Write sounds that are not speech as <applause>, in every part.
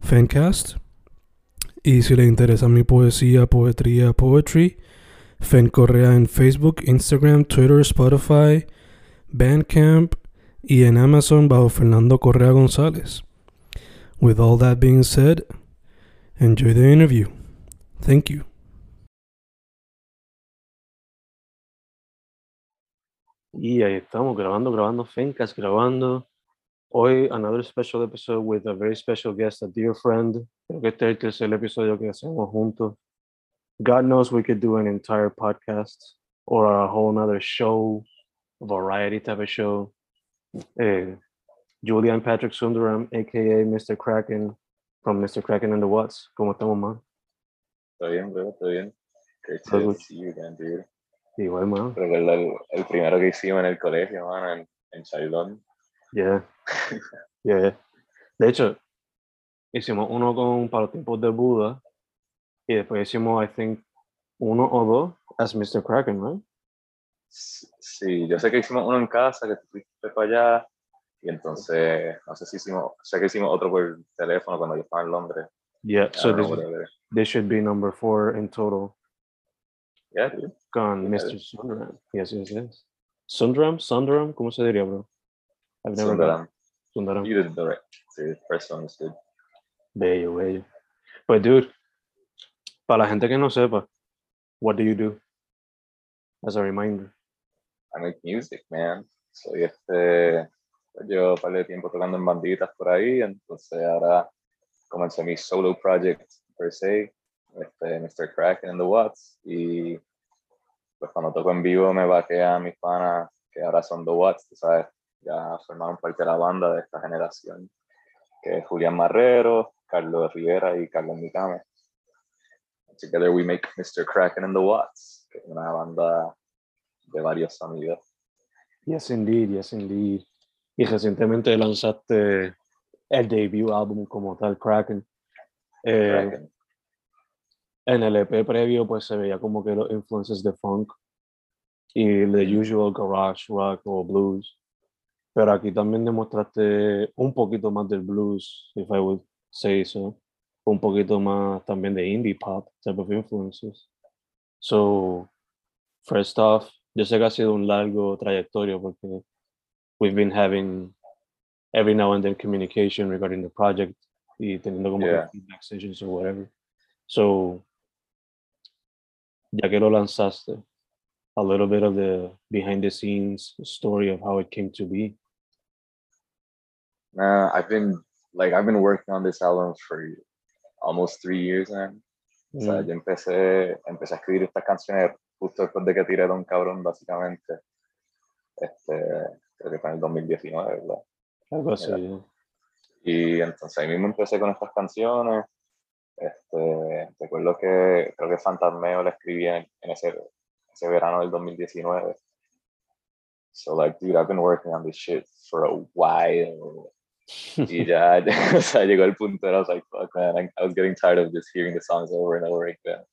Fancast. Y si le interesa mi poesía, poetría, poetry, Fen Correa en Facebook, Instagram, Twitter, Spotify, Bandcamp y en Amazon bajo Fernando Correa González. With all that being said, enjoy the interview. Thank you. Y ahí estamos grabando, grabando Fencast, grabando. Hoy, another special episode with a very special guest, a dear friend. Creo que este es el tercer episodio que hacemos juntos. God knows we could do an entire podcast or a whole nother show, variety type of show. Eh, Julian Patrick Sundaram, aka Mr. Kraken, from Mr. Kraken and the Watts. ¿Cómo estamos, man? Todo bien, bro, todo bien. Great to good. see you again, dude. Igual, man. Recuerdo el, el primero que hicimos en el colegio, mano, en, en Chailón. Yeah. Yeah. De hecho, hicimos uno con para los tiempos de Buda y después hicimos, I think, uno o dos as Mr. Kraken, right? Sí, yo sé que hicimos uno en casa, que fuiste para allá, y entonces, no sé si hicimos, sé que hicimos otro por teléfono cuando yo estaba en Londres. Yeah. I So this, this should be number four in total Yeah, dude. con Yeah. Mr. Sundaram. Yes, yes, yes. Sundaram? Sundaram? ¿Cómo se diría, bro? I've never Sundaram. Sundaram. You did the right. The first one is good. Bello, bello. Pues, dude, para la gente que no sepa, what do you do? As a reminder. I make music, man. Soy este, yo par de tiempo tocando en banditas por ahí, entonces ahora comencé mi solo project per se, este, Mr. Kraken and the Watts, y pues cuando toco en vivo me vaquean mis panas, que ahora son The Watts, tú sabes, ya formaron parte de la banda de esta generación, que es Julián Marrero, Carlos Rivera y Carlos Micame. Together we make Mr. Kraken and the Watts, que es una banda de varios sonidos. Yes, indeed, yes, indeed. Y recientemente lanzaste el debut álbum como tal, Kraken. Eh, Kraken. en el EP previo, pues se veía como que los influences de funk y the usual garage rock o blues. Pero aquí también demostraste un poquito más del blues, if I would say so. Un poquito más también de indie pop type of influences. So, first off, yo sé que ha sido un largo trayectoria porque we've been having every now and then communication regarding the project y teniendo como Yeah. feedback sessions or whatever. So, ya que lo lanzaste, a little bit of the behind the scenes story of how it came to be. Nah, I've been like I've been working on this album for almost three years now. O sea, Mm, yo empecé, empecé a escribir estas canciones justo después de que tiré Don Cabrón, básicamente. Este, creo que fue en el 2019, ¿verdad? algo así. yeah. Y entonces ahí mismo empecé con estas canciones. Este, recuerdo que creo que Fantasmeo la escribí en, en ese, ese verano del 2019. So like, dude, I've been working on this shit for a while. y <laughs> ya, <laughs> o sea, llegó el punto, and I was like, fuck, man, I, I was getting tired of just hearing the songs over and over again.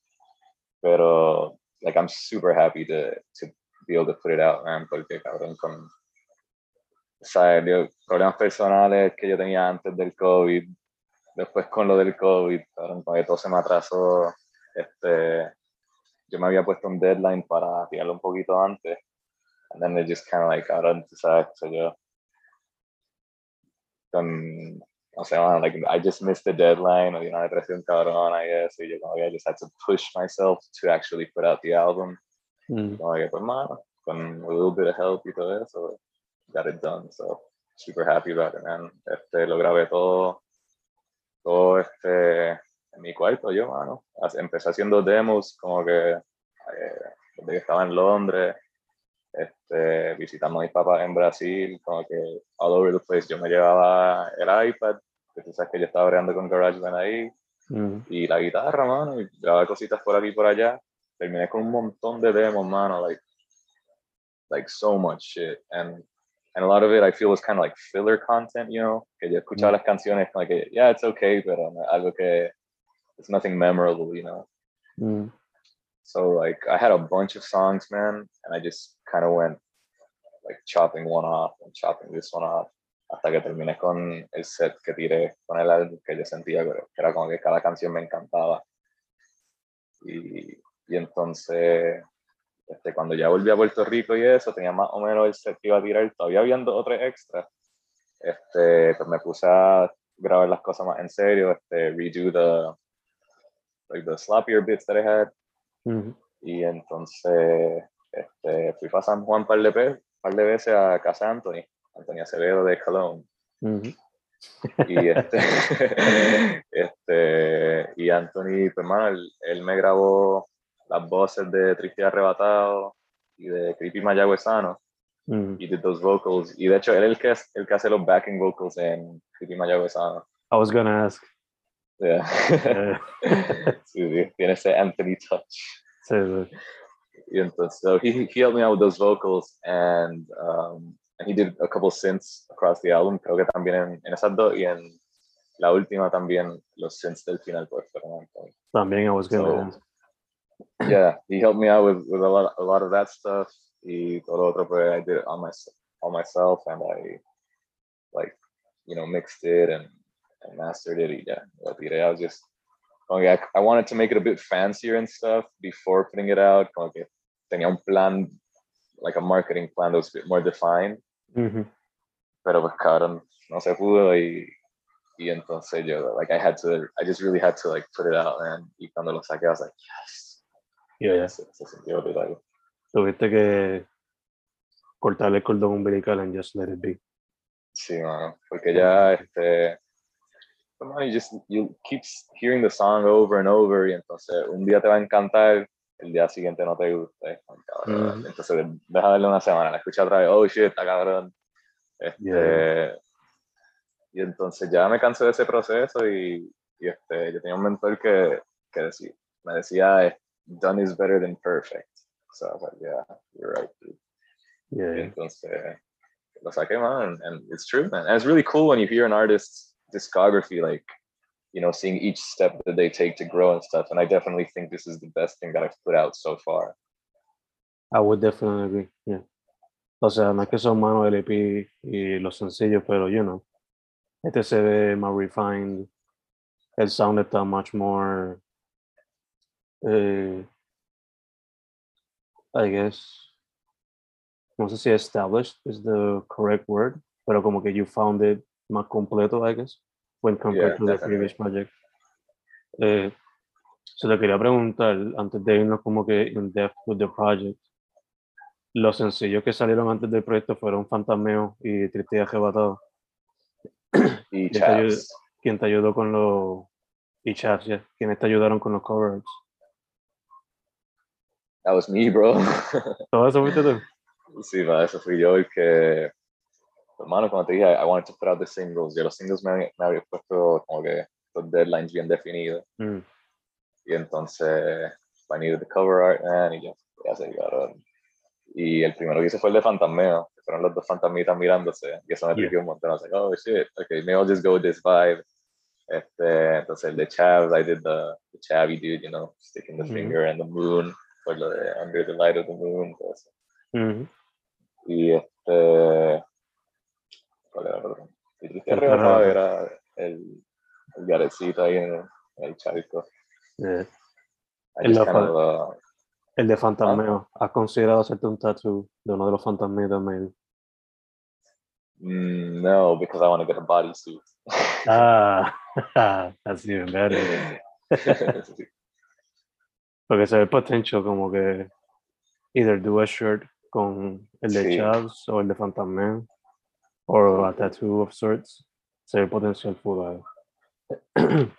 Pero, like, I'm super happy to, to be able to put it out, man, porque, cabrón, con, o sea, yo, problemas personales que yo tenía antes del COVID, después con lo del COVID, cabrón, como que todo se me atrasó, este, yo me había puesto un deadline para tirarlo un poquito antes, and then they just kind of like, cabrón, tú sabes, so yo, con o sea, like, I just missed the deadline, o de una depresión cabrona y eso, y yo como que I just had to push myself to actually put out the album. Mm. Como que, pues, mano, con a little bit of help y todo eso, got it done, so super happy about it, man. Este, lo grabé todo, todo este, en mi cuarto yo, mano. Empecé haciendo demos como que eh, desde que estaba en Londres, este, visitando a mis papás en Brasil, como que all over the place. Yo me llevaba el iPad, que tú sabes que yo estaba creando con GarageBand ahí, Mm. y la guitarra, mano, y grababa cositas por aquí y por allá. Terminé con un montón de demos, mano, like, like so much shit. And, and a lot of it I feel was kind of like filler content, you know, que yo escuchaba las canciones como que, yeah, it's okay, pero algo que, it's nothing memorable, you know. Mm. So like I had a bunch of songs, man, and I just kind of went like chopping one off and chopping this one off hasta que terminé con el set que tiré con el álbum que yo sentía que era como que cada canción me encantaba. Y, y entonces, este, cuando ya volví a Puerto Rico y eso, tenía más o menos el set que iba a tirar, todavía habiendo otros extras. Este, pues me puse a grabar las cosas más en serio, este, redo the, like the sloppier bits that I had, Mm. y entonces este, fui para San Juan un par de, par de veces a casa de Anthony, Anthony Acevedo de Cologne. Mm. Y, este, <laughs> este, y Anthony, pues, hermano, él, él me grabó las voces de Triste Arrebatado y de Creepy Mayagüezano. Mm. Y did those vocals. Y de hecho, él es el que, el que hace los backing vocals en Creepy Mayagüezano. I was gonna ask. Yeah. <laughs> Sí, tiene ese Anthony touch. sí, sí. Y entonces, so he, he helped me out with those vocals and, um, and he did a couple synths across the album. Creo que también en, en esas dos y en la última también los synths del final pues fueron. También I was gonna So, yeah, he helped me out with, with a lot a lot of that stuff. Y todo lo otro pues I did it on my, all myself and I like, you know, mixed it and, mastered it. Y ya, lo tiré. I was just como que I, I wanted to make it a bit fancier and stuff before putting it out. Como que tenía un plan, like a marketing plan that was a bit more defined. Mhm. Pero pues cabrón, no se pudo y, y entonces yo, like I had to, I just really had to like put it out, man. Y cuando lo saqué, I was like, yes. Yeah, yeah. Se, se sintió brutal. Tuviste que cortarle el cordón umbilical and just let it be. Sí, mano, porque ya, este, you just, you keep hearing the song over and over y entonces un día te va a encantar, el día siguiente no te gusta, como, cabrón. Ah, Ujú. entonces deja darle una semana, la escucha otra vez, oh shit, está cabrón. Este, Yeah. Y entonces ya me cansé de ese proceso y, y este, yo tenía un mentor que, que decía, me decía, done is better than perfect. So I was like, yeah, you're right. dude. Yeah, Y entonces lo saqué, man, and, it's true, man. And it's really cool when you hear an artist's discography, like, you know, seeing each step that they take to grow and stuff. And I definitely think this is the best thing that I've put out so far. I would definitely agree. Yeah. O sea, no es que son manos el EP y los sencillos, pero you know, este se ve más refined. El sound está much more, eh, I guess, no sé si established is the correct word, pero como que you found it más completo, I guess, when compared Yeah, to the previous project. Eh, se le quería preguntar, antes de irnos como que in depth with the project, los sencillos que salieron antes del proyecto fueron Fantasmeo y Triste y Arrebatado. Y ¿Quién te chaps. ¿Quién te ayudó con los... y Chaps, yeah, ¿Quiénes te ayudaron con los covers? That was me, bro. ¿Todo eso <laughs> fuiste tú? sí, man, eso fui yo el que, hermano, como te dije, I wanted to put out the singles. Yo los singles me, me había puesto como que los deadlines bien definidos. Mm, Y entonces, I needed the cover art, man, y ya, ya se llegaron. Y el primero que hice fue el de Fantasmeo, que fueron los dos fantasmitas mirándose, y eso me Yeah. un montón. I was like, oh shit, okay, maybe I'll just go with this vibe. Este, entonces el de Chav, I did the, the Chavy dude, you know, sticking the Mhm. finger in the moon, por lo de Under the Light of the Moon, todo eso. ujú. Y este. ¿Cuál era el otro? El perro. era el, el garecito ahí en el, en el charco. Yeah. El of, uh, El de Fantasmeo. ¿Has considerado hacerte un tattoo de uno de los fantasmitas, maybe? mm, no, because I want to get a bodysuit. <laughs> Ah, that's even better. Sí. Porque se ve potential como que either do a shirt con el de Sí. Chavs o el de Man or a tattoo of sorts. Se potential full ahí. <clears throat>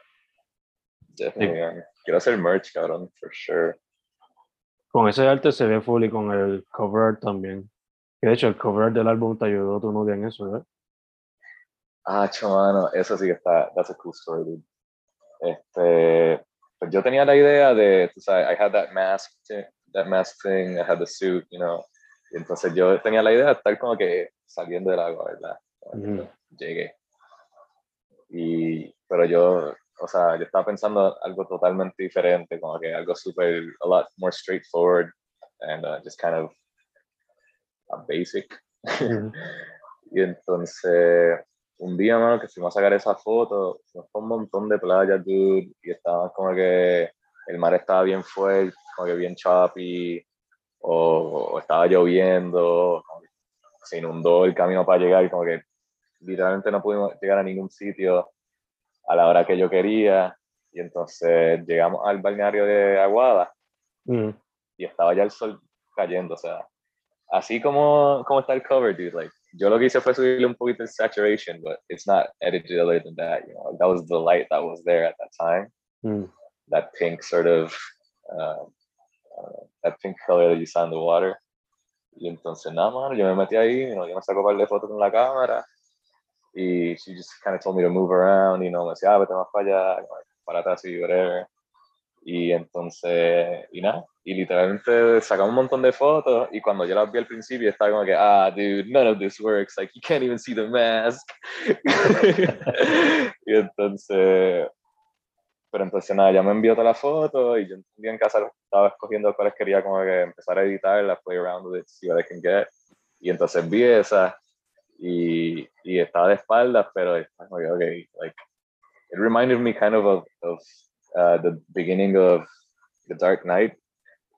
Definitely, man. Quiero hacer merch, cabrón, for sure. Con ese arte se ve full y con el cover art también. Que de hecho el cover art del álbum te ayudó tu novia en eso, ¿verdad? Ah, chamano, eso sí que está, that's a cool story, dude. Este, pues yo tenía la idea de, tú sabes, I had that mask, that mask thing, I had the suit, you know. Entonces yo tenía la idea de estar como que saliendo del agua, ¿verdad? Ujú. Llegué. Y, pero yo, o sea, yo estaba pensando algo totalmente diferente, como que algo súper, a lot more straightforward and uh, just kind of a basic. Ujú. <laughs> Y entonces, un día, mano, que fuimos a sacar esa foto, fuimos por un montón de playas, dude, y estaba como que el mar estaba bien fuerte, como que bien choppy, o, o estaba lloviendo, se inundó el camino para llegar, y como que literalmente no pudimos llegar a ningún sitio a la hora que yo quería, y entonces llegamos al balneario de Aguada, Ujú. y estaba ya el sol cayendo, o sea, así como, como está el cover, dude, like, yo lo que hice fue subirle un poquito el saturation, but it's not edited other than that, you know, that was the light that was there at that time, Ujú. that pink sort of, uh, uh, that pink color that you saw in the water, y entonces, nada, mano, yo me metí ahí, you know, yo me saco un par de fotos con la cámara, y she just kind of told me to move around, you know, me decía, ah, vete más para allá, para atrás y whatever, y entonces, y nada, y literalmente sacamos un montón de fotos. Y cuando yo las vi al principio estaba como que, ah, dude, none of this works, like, you can't even see the mask. <laughs> y entonces, pero entonces nada, ya me envió toda la foto y yo un día en casa estaba escogiendo cuáles quería como que empezar a editarlas, play around with it, see what I can get. Y entonces vi esa y, y estaba de espaldas, pero estaba como que, okay, like, it reminded me kind of of, of uh, the beginning of The Dark Knight,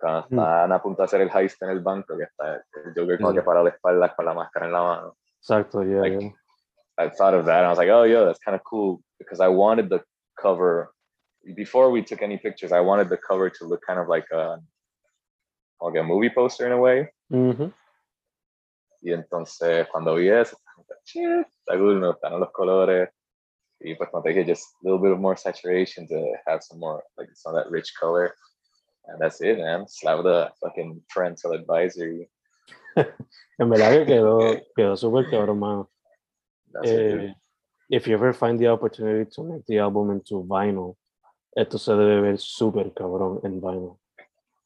cuando Mm. están a punto de hacer el heist en el banco, que está el Joker como que parado de espaldas con la máscara en la mano. Exacto, yeah, Like, yeah. I thought of that and I was like, oh, yeah, that's kind of cool because I wanted the cover. Before we took any pictures, I wanted the cover to look kind of like a, like a movie poster in a way. Ujú. Y entonces cuando vi eso, está cool, me gustaron los colores. Y pues como te dije, just a little bit of more saturation to have some more, like some of that rich color. And that's it, man. Slap the fucking parental advisory. <laughs> En verdad que quedó, quedó súper cabrón, mano. Eh, if you ever find the opportunity to make the album into vinyl, esto se debe ver súper cabrón en vinyl.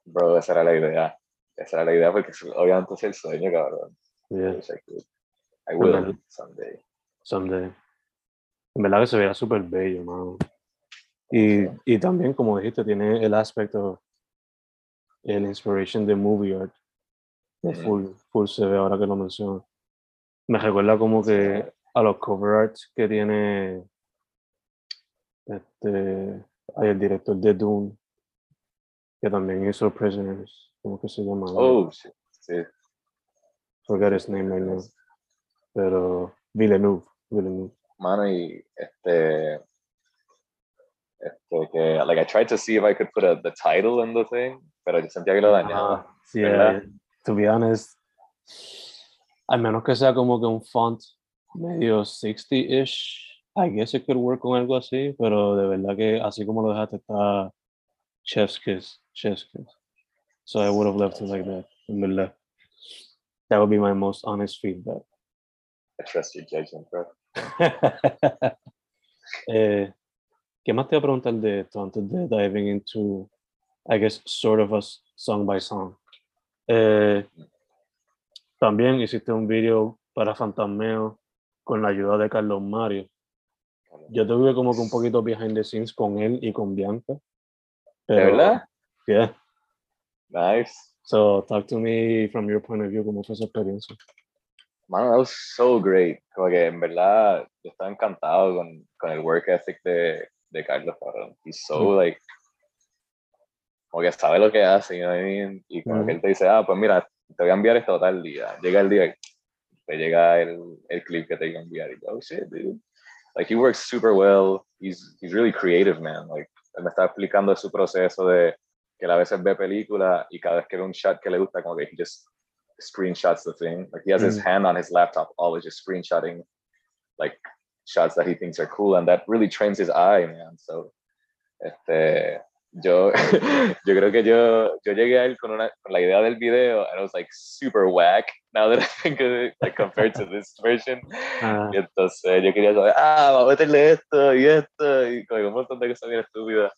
Bro, esa era la idea. Esa era la idea porque obviamente es el sueño, cabrón. Yeah, I will Bueno. someday. someday. En verdad que se veía súper bello, mano. Y, y también, como dijiste, tiene el aspecto, el inspiration de movie art. Full, full se ve ahora que lo menciono. Me recuerda como que a los cover arts que tiene este, hay el director de Dune, que también hizo Prisoners. ¿Cómo que se llama? Oh. Sí. Forget his name right now. Pero Villeneuve. Villeneuve. Mano, y este. Este, que, like, I tried to see if I could put a, the title in the thing, pero yo sentía que lo dañaba. Ah, sí, eh, to be honest, al menos que sea como que un font medio 60-ish, I guess it could work con algo así, pero de verdad que así como lo dejaste está chef's kiss, chef's kiss. So I would have left it like that, en verdad. That would be my most honest feedback. I trust your judgment, bro. eh, ¿Qué más te voy a preguntar de esto antes de diving into, I guess, sort of a song by song? Eh, también hiciste un video para Fantasmeo con la ayuda de Carlos Mario. Yo tuve como que un poquito behind the scenes con él y con Bianca. ¿De Pero, verdad? Yeah. Nice. So, talk to me from your point of view, ¿cómo fue esa experiencia? Mano, that was so great. Como que en verdad yo estaba encantado con, con el work ethic de, de Carlos, cabrón. He's so, Mm. like, como que sabe lo que hace, you know what I mean? Y como que Mm. él te dice, ah, pues mira, te voy a enviar esto tal día. Llega el día, te llega el, el clip que te iba a enviar. Y yo, oh shit, dude. Like he works super well. He's he's really creative, man. Like él me está explicando su proceso de que él a veces ve película y cada vez que ve un shot que le gusta, como que he just screenshots the thing. Like he has his Mm. hand on his laptop, always just screenshotting like shots that he thinks are cool, and that really trains his eye, man. So, este, yo, <laughs> yo creo que yo, yo llegué a él con, una, con la idea del video, and it was like super whack. Now that I think of it, like compared to this version, Ah, y entonces yo quería saber, ah, vamos a meterle esto y esto, y como un montón de cosas bien estúpidas.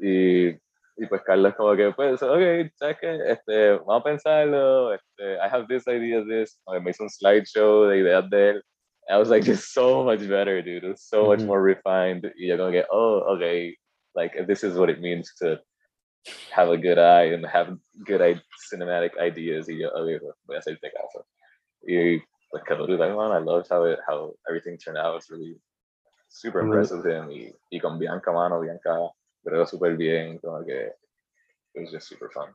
Y, y pues Carlos como que, pues, ok, ¿sabes qué? Este, vamos a pensarlo, este, I have this idea, this, me hizo un slideshow de ideas de él. I was like, just so much better, dude. It was so much Mhm. more refined. Y yo como que, oh, okay, like, this is what it means to have a good eye and have good i- cinematic ideas. Y yo, voy a hacerte caso. Y brutal. I loved how it, how everything turned out. It's really super impressed with him. Y, y con Bianca, mano, Bianca, creo súper bien. Como que it was just super fun.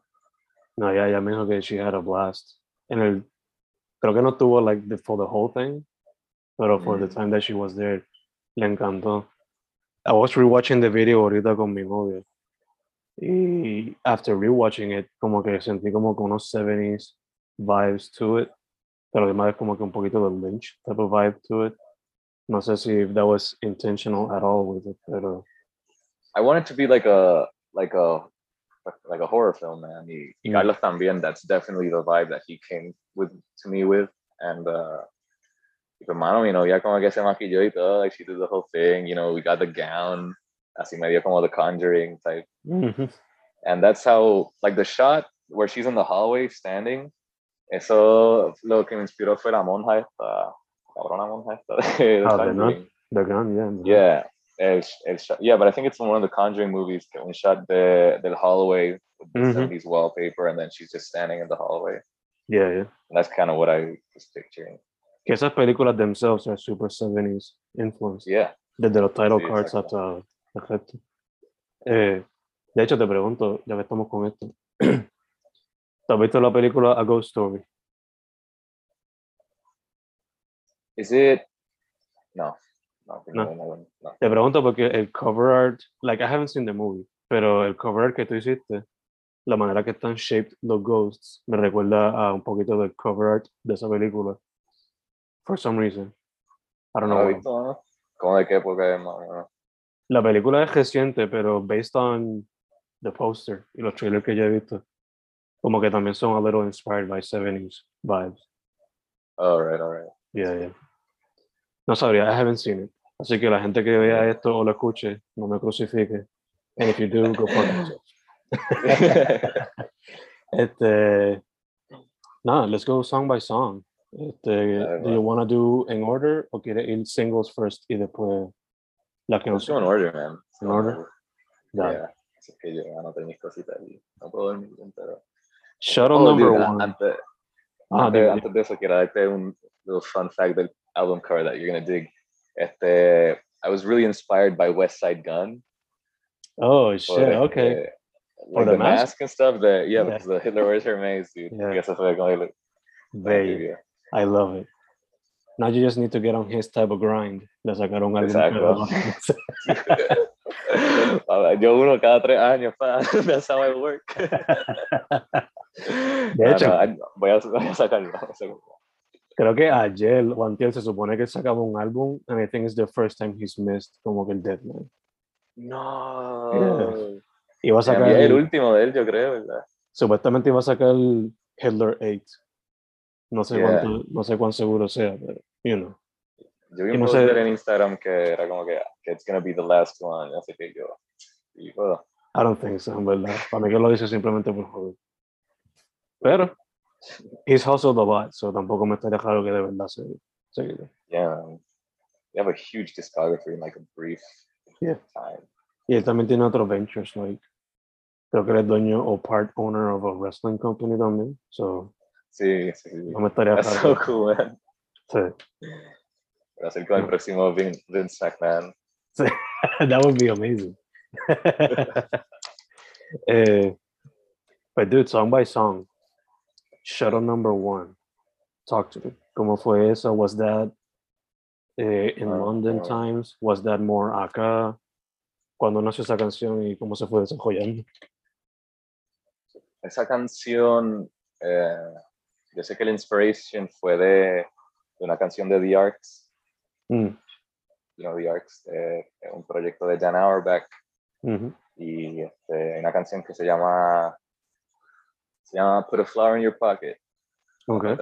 no, yeah, yeah, me dijo que she had a blast. En el, creo que no tuvo like the, for the whole thing, pero for the Mm. time that she was there, le encantó. I was rewatching the video ahorita con mi novia. Y after rewatching it, como que sentí como que unos 70s vibes to it. Pero además como que un poquito de Lynch type of vibe to it. No sé si if that was intentional at all with it, pero I want it to be like a like a like a horror film, man. Y, y Mm. Carlos también. That's definitely the vibe that he came with to me with. And uh, y pues, mano, you know, ya como que se maquilló y todo. Like she did the whole thing. You know, we got the gown. Así medio como the Conjuring type. Mhm. and that's how like the shot where she's in the hallway standing eso lo que me inspiró fue la monja esta cabrona monja esta de The Ah, de Nun? The gun, yeah. man. yeah el, el shot, yeah but I think it's from one of the Conjuring movies un shot de, del hallway with the Mhm. 70s wallpaper and then she's just standing in the hallway Yeah, yeah. and that's kind of what I was picturing Que esas películas themselves are super 70s influence. yeah Desde los title Sí, cards hasta perfecto. Eh, de hecho, te pregunto, ya que estamos con esto. <clears throat> ¿Te has visto la película A Ghost Story? is it no no, No. no, no, no. Te pregunto porque el cover art, like I haven't seen the movie, pero el cover art que tú hiciste, la manera que están shaped los ghosts, me recuerda a un poquito del cover art de esa película. For some reason. I don't No know. why. visto, ¿no? ¿Cómo de qué época es más o menos? La película es reciente, pero based on the poster y los trailers que yo he visto, como que también son a little inspired by 70s vibes. all right all right Yeah, yeah. No sabría, I haven't seen it. Así que la gente que vea esto o lo escuche, no me crucifique. And if you do, go fuck yourself. <laughs> <laughs> Este, nada, let's go song by song. Este, do you want to do in order o quiere ir singles first y después la que no Let's go in order, man. In order? Dale. Yeah. Así que yo ya no tengo mis cositas y no puedo dormir. Shuttle Oh, number dude, one. Antes, Ah, antes, dime. antes de eso, quiero darte un little fun fact del album cover that you're gonna dig. Este, I was really inspired by West Side Gun. Oh shit, okay. este, For Like the the mask? mask and stuff. The, yeah, Yeah. because the Hitler wears her maze, dude. Yeah. Y eso fue como el- Bello. Yeah. I love it. Now you just need to get on his type of grind. Le sacaron algo. Exacto. <laughs> Yo uno cada tres años. That's how I work. De No, hecho, no, voy a, voy a sacarlo. <laughs> creo que ayer o antier se supone que sacaba un álbum and I think it's the first time he's missed como que el deadline. No. Iba a sacar, vi el último de él, yo creo, ¿verdad? supuestamente iba a sacar el Hitler 8. No sé Yeah. cuánto, no sé cuán seguro sea, pero, you know. Yo vi un no sé- en Instagram que era como que, que it's gonna be the last one, así que yo, y puedo. I don't think so, en verdad. Para mí que lo dice simplemente por joder. Pero, he's hustled a lot, so tampoco me estaría raro que de verdad se, se Yeah. You have a huge discography in like a brief Yeah. time. Y él también tiene otros ventures, like, creo que él es dueño o part owner of a wrestling company también, so Sí, sí, sí. no me estaría. Sí. A ser con el próximo Vin- Vince McMahon. that would be amazing. eh, but dude, song by song, Shuttle number one. Talk to me. ¿Cómo fue eso? Was that eh, in Ah, London. Times? Was that more acá? Cuando nació esa canción y cómo se fue desarrollando? Esa canción, eh, yo sé que la inspiration fue de, de una canción de The Arcs, Mm, you know, The Arcs, eh, un proyecto de Jan Auerbach, ujú, y este, una canción que se llama, se llama Put a Flower in Your Pocket. Okay.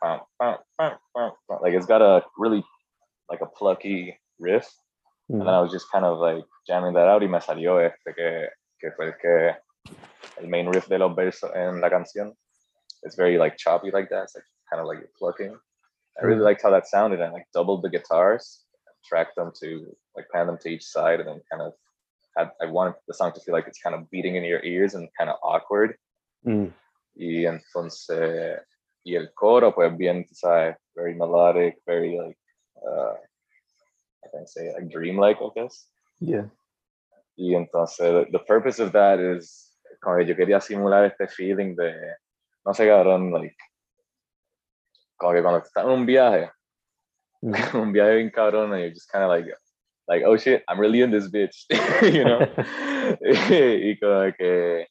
Pam, pam. like it's got a really, like a plucky riff, and then I was just kind of like jamming that out y me salió este que, que fue el que, el main riff de los versos en la canción. It's very like choppy like that, it's like kind of like you're plucking. I really Mm. liked how that sounded and like doubled the guitars, tracked them to like pan them to each side and then kind of had, I wanted the song to feel like it's kind of beating in your ears and kind of awkward. mm, Y entonces, y el coro, pues bien, tú sabes, very melodic, very like, uh, I can say like dreamlike, I guess. Yeah. Y entonces, the, the purpose of that is, como yo quería simular este feeling de, no sé, cabrón, like, como que cuando estás en un viaje, <laughs> un viaje bien cabrón, and you're just kind of like, like, oh shit, I'm really in this bitch, <laughs> you know? <laughs> y como que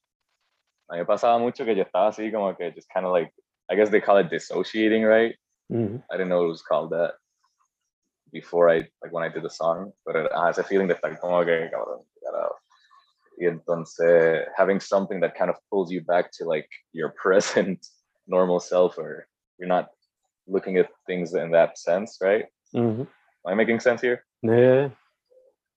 a mí me pasaba mucho que yo estaba así como que just kind of like, I guess they call it dissociating, right? Ujú, I didn't know it was called that before I, like when I did the song, but it has a feeling de estar como que, cabrón. Y entonces, having something that kind of pulls you back to like your <laughs> present normal self, or you're not looking at things in that sense, right? ujú. Am I making sense here? Yeah,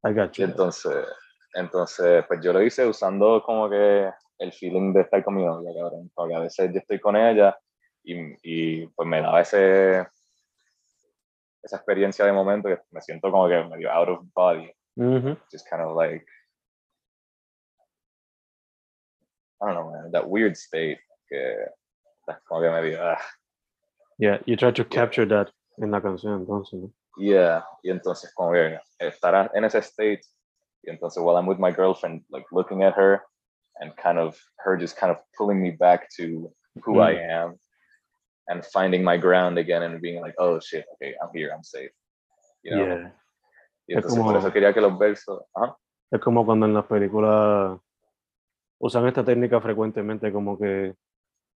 I got you. entonces, entonces, pues yo lo hice usando como que el feeling de estar con mi novia, cabrón. Porque a veces yo estoy con ella y, y pues me daba ese, esa experiencia de momento que me siento como que medio out of body. Ujú. Just kind of like, I don't know, man, that weird state como que medio, ah, Yeah, you try to capture that en la canción, entonces, ¿no? yeah. Y entonces como que estar en ese state y entonces while I'm with my girlfriend, like looking at her and kind of her just kind of pulling me back to who I am and finding my ground again and being like, oh shit, okay, I'm here, I'm safe. You know? Yeah. Y Es entonces por como- eso quería que los versos, ajá, Es como cuando en las películas usan esta técnica frecuentemente, como que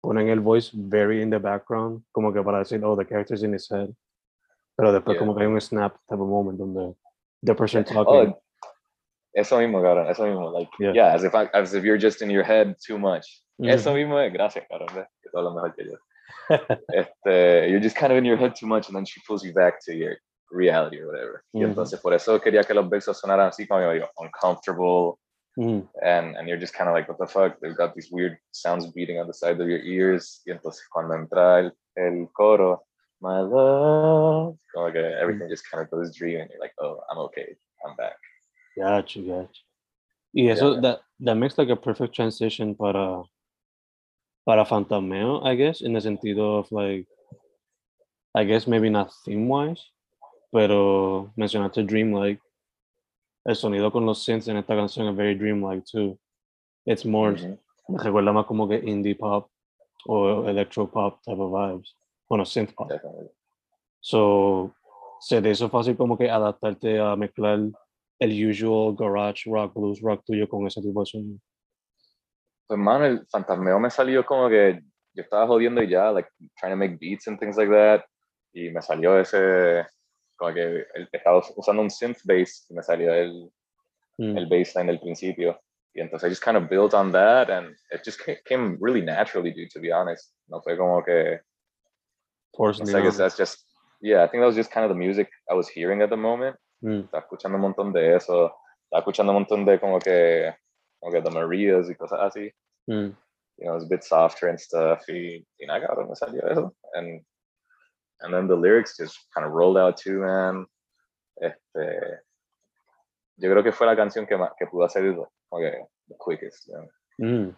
ponen el voice very in the background, como que para decir, oh, the character's in his head. Pero después Yeah. como que hay un snap type of moment donde the person Oh, talking. eso mismo, cabrón, eso mismo. Like, Yeah. yeah, as if I, as if you're just in your head too much. Eso Ujú. mismo es, gracias, cabrón, que todo lo mejor que yo. este, you're just kind of in your head too much and then she pulls you back to your reality or whatever. Y Ujú. entonces por eso quería que los versos sonaran así como medio uncomfortable Mm, and, and you're just kind of like, what the fuck? They've got these weird sounds beating on the side of your ears. Y entonces cuando entra el, coro, my love, como que everything just kind of goes dream and you're like, oh, I'm okay, I'm back. Gotcha, gotcha. Y eso, Yeah. that, that makes like a perfect transition para, para Fantameo, I guess, in the sentido of like, I guess maybe not theme-wise, but pero mencionaste dreamlike. El sonido con los synths en esta canción es very dreamlike too. It's more, Ujú. me recuerda más como que indie pop o electro pop type of vibes. Bueno, synth pop. Definitely. So, se te hizo fácil como que adaptarte a mezclar el usual garage rock, blues rock tuyo con ese tipo de sonido. Pues, mano, el fantasmeo me salió como que yo estaba jodiendo y ya, like, trying to make beats and things like that. Y me salió ese, como que estaba usando un synth bass y me salió el, Mm, el bassline del principio. Y entonces I just kind of built on that and it just ca- came really naturally, dude, to be honest. No fue como que, forced I guess that's just, yeah, I think that was just kind of the music I was hearing at the moment. Mm, Estaba escuchando un montón de eso. Estaba escuchando un montón de como que, como que The Marias y cosas así. mm. you know, it's a bit softer and stuff. Y, y nada, cabrón, me salió eso. And, and then the lyrics just kind of rolled out too, man. Este, yo creo que fue la canción que, más, que pudo hacer que the quickest. You know? Mm,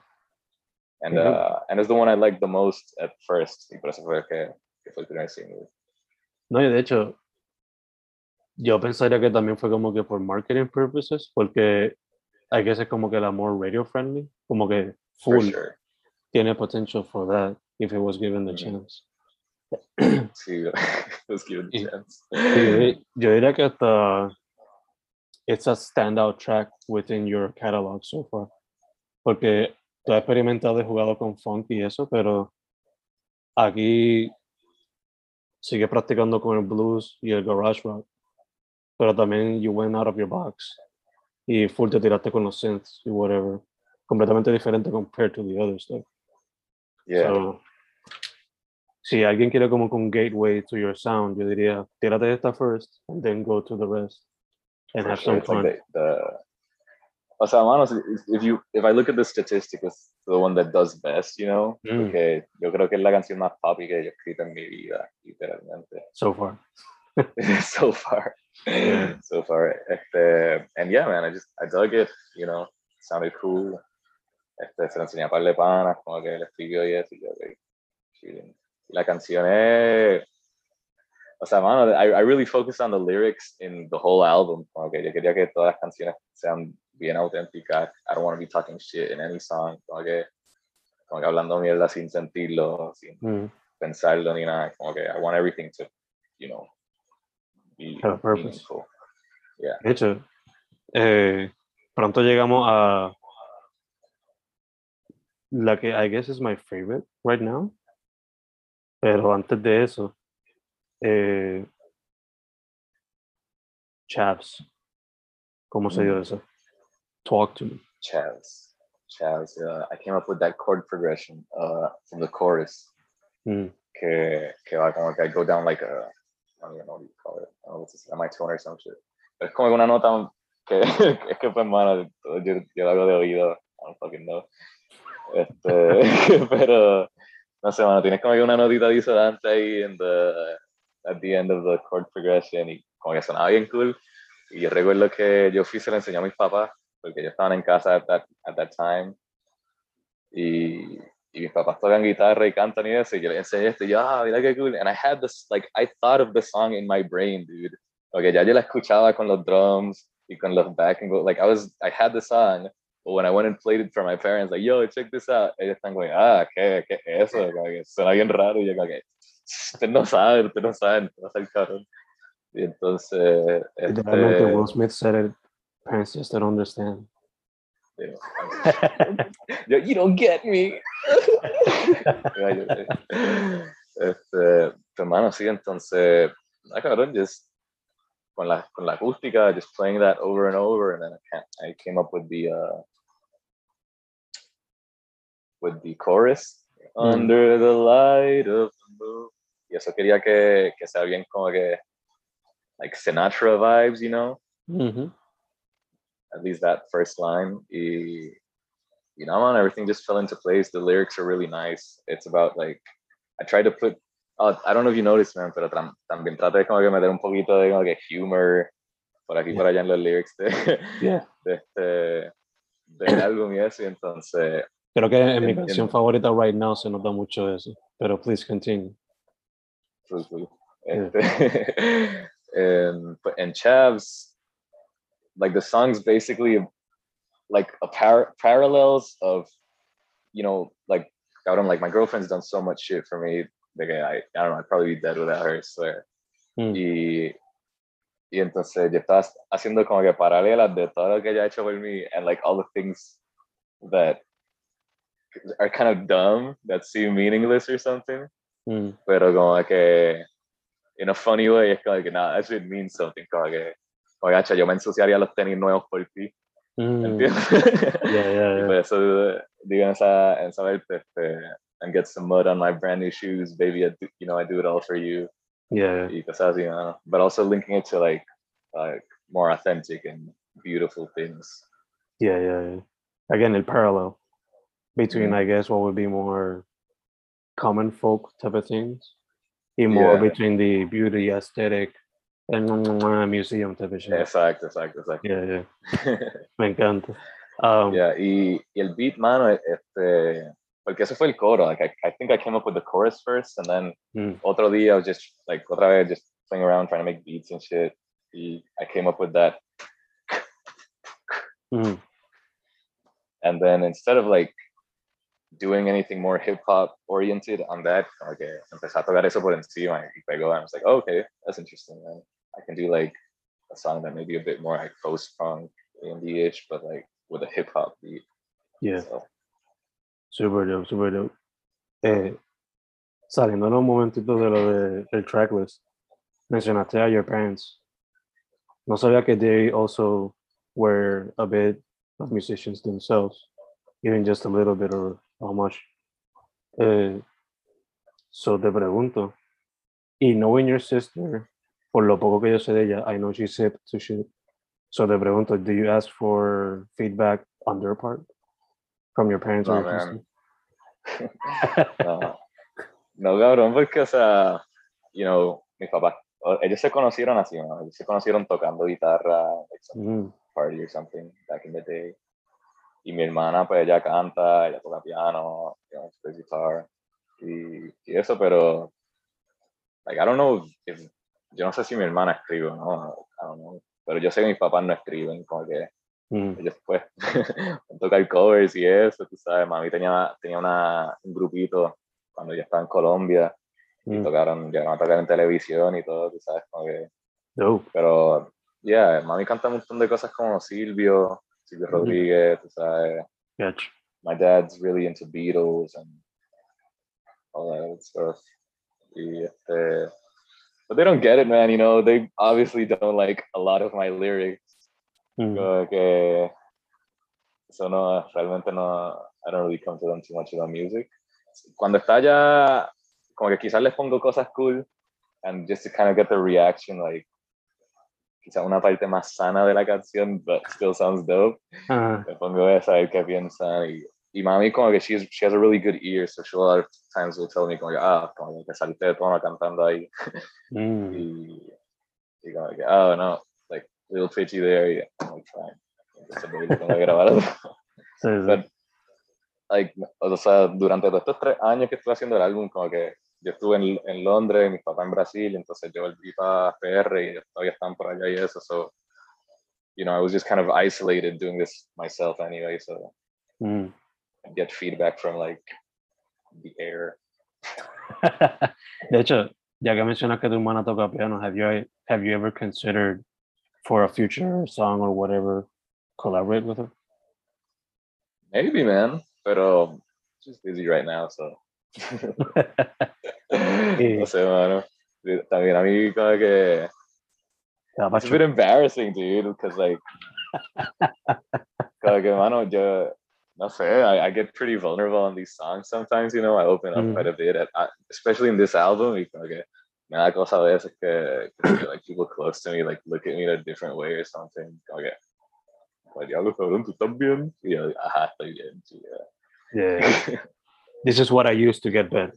and, Ujú. uh, and it's the one I liked the most at first. Y por eso fue que, que fue el primer single. No, y de hecho, yo pensaría que también fue como que por marketing purposes, porque I guess es como que la more radio friendly, como que full sure. tiene potential for that if it was given the Ujú. chance. Sí, Y- <laughs> chance. Sí, yo diría que hasta it's a standout track within your catalog so far. Porque tú has experimentado y jugado con funk y eso, pero aquí sigue practicando con el blues y el garage rock. Pero también you went out of your box y full te tiraste con los synths y whatever. Completamente diferente compared to the other stuff. Yeah. So, si alguien quiere como un gateway to your sound, yo diría, tírate esta first and then go to the rest and For have sure, some it's like fun. the, the o sea, mano, si- if you if I look at the statistic, it's the one that does best, you know, Mm. porque yo creo que es la canción más poppy que yo he escrito en mi vida, literalmente, <laughs> So far. <laughs> so far, Yeah. so far. Este, and yeah, man, I just I dug it, you know, it sounded cool. Este, se lo enseñé a par de panas, como que le escribió y eso, y yo, chilling. La canción es, o sea, mano, I, I really focused on the lyrics in the whole album. Como que yo quería que todas las canciones sean bien auténticas. I don't want to be talking shit in any song. Como que, como que hablando mierda sin sentirlo, sin Mm, pensarlo ni nada. Como que I want everything to, you know, be Have purpose. meaningful. De hecho, eh, pronto llegamos a la que I guess is my favorite right now. Pero antes de eso, eh, Chavs. ¿Cómo se dio Mm. eso? Talk to me. Chaz. Chaz. Uh, I came up with that chord progression uh, from the chorus. Mm, que, que va como que I go down like a, I don't even know what you call it, I don't know what's this, my tone or some shit. Pero es como una nota que, <laughs> es que pues mano, yo, yo lo hago de oído, I don't fucking know. Este, <laughs> pero, no sé, mano, tienes como que una notita disonante ahí in the, at the end of the chord progression y como que sonaba bien cool. Y yo recuerdo que yo fui se lo enseñé a mis papás, porque ellos estaban en casa at that, at that time. Y, y mis papás tocan guitarra y cantan y eso, y yo les enseñé esto, y yo, ah, mira qué cool. And I had this, like, I thought of the song in my brain, dude. Porque ya yo la escuchaba con los drums y con los backing, vocals. like, I was, I had the song, but when I went and played it for my parents, like, yo, check this out, ellos están como, ah, ¿qué, qué es eso? Como que suena bien raro, y yo como que, usted no sabe, usted no sabe, no sabe cabrón. Y entonces, este, Will Smith said it. Parents just don't understand. <laughs> you know, you don't get me. <laughs> Ya, yo sé. este, hermano, sí, entonces, ah, cabrón, just con la, con la acústica, just playing that over and over, and then I, can't, I came up with the, uh, with the chorus, Mm. under the light of the moon. Y eso quería que, que sea bien como que, like Sinatra vibes, you know? Mhm. at least that first line. Y, you know, man, everything just fell into place. The lyrics are really nice. It's about like, I tried to put, oh, I don't know if you noticed, man, pero tam- también traté de como que meter un poquito de como que humor por aquí y por allá en los lyrics de, Yeah. de este del álbum y eso. Y entonces, Creo que en mi canción favorita right now se nota mucho eso. Pero please continue. pues, pues, este, <laughs> en, en Chavs, like the song's basically like a par- parallels of, you know, like cabrón, like my girlfriend's done so much shit for me. Like I, I don't know, I'd probably be dead without her, I swear. Mm. Y, y entonces yo estaba haciendo como que paralelas de todo lo que ella ha hecho por mí and like all the things that are kind of dumb that seem meaningless or something. Mm. pero como que in a funny way es como que nada, that shit means something, como que, como que, "Acha, yo me ensuciaría los tenis nuevos por ti, Mm. ¿entiendes? <laughs> Yeah, yeah, yeah. por eso digo en esa, en esa parte, este, and get some mud on my brand new shoes, baby, I do, you know, I do it all for you, Yeah, y cosas así, you know? but also linking it to like, like more authentic and beautiful things. yeah, yeah, yeah. Again, el parallel between, Mhm. I guess, what would be more common folk type of things, and more Yeah. between the beauty aesthetic and museum type of shit. Exacto, exacto, exacto. Yeah, yeah. <laughs> Me encanta. Um, Yeah, y, y el beat, mano, este, porque ese fue el coro. Like, I, I think I came up with the chorus first, and then Mm. otro día I was just, like, otra vez just playing around trying to make beats and shit. Y I came up with that. mm, And then instead of, like, doing anything more hip hop oriented on that. Como que empecé a tocar eso por encima y pegó. And I was like, oh, okay, that's interesting. Man. I can do like a song that may be a bit more like post punk indie ish, but like with a hip hop beat. Yeah, So, super dope, super dope. Eh, saliendo un momentito de lo de, del tracklist, mencionaste a your parents. No sabía que they also were a bit of musicians themselves, even just a little bit or how much. Eh, so te pregunto, y knowing your sister, por lo poco que yo sé de ella, I know she's hip to shit. So te pregunto, do you ask for feedback on their part from your parents or your <laughs> no, no, cabrón, porque, o sea, you know, mis papás, ellos se conocieron así, ¿no? Ellos se conocieron tocando guitarra, like some Mm, party or something back in the day. Y mi hermana, pues ella canta, ella toca piano, you know, plays guitar y, y eso, pero, like, I don't know if, yo no sé si mi hermana escribe no, I don't know, pero yo sé que mis papás no escriben, como que mm, ellos pues <laughs> tocar covers y eso, tú sabes, mami tenía, tenía una, un grupito cuando yo estaba en Colombia y mm. tocaron, llegaron a tocar en televisión y todo, tú sabes, como que, Dope. pero, yeah, mami canta un montón de cosas como Silvio, Silvio tú sabes, Gotcha. my dad's really into Beatles and all that stuff. Y but they don't get it, man, you know, they obviously don't like a lot of my lyrics. Mm, Como que eso no, realmente no, I don't really come to them too much about music. Cuando está ya, como que quizás les pongo cosas cool, and just to kind of get the reaction, like, quizás una parte más sana de la canción, but still sounds dope, ah, le pongo esa, a ver qué piensan, y, y mami como que she's, she has a really good ear, so she a lot of times will tell me como que, ah, como que saliste de tono cantando ahí, <laughs> mm, y, y como que, oh, no, like, little pitchy there, y I'm like, fine. Entonces, tengo que grabar sí, sí. But, like, o sea, durante todos estos tres años que estuve haciendo el álbum, como que yo estuve en, en Londres, mis papás en Brasil, entonces yo volví para PR y todavía están por allá y eso, so, you know, I was just kind of isolated doing this myself anyway, so Mm. Get feedback from like the air. <laughs> De hecho, ya que mencionas que tu hermana toca piano, have you have you ever considered for a future song or whatever collaborate with her? Maybe, man, pero she's busy right now, so. No sé, mano. También a mí como que Yeah, It's a bit embarrassing, dude, because like, como que, mano, yo, no sé, I, I get pretty vulnerable on these songs sometimes, you know, I open up Mm. quite a bit, at, especially in this album, y como que me da cosa a veces que, que, like, people close to me, like, look at me in a different way or something, como que, diablo, cabrón, ¿tú estás bien? Y yo, ajá, estoy bien, Yeah. yeah. <laughs> This is what I used to get better.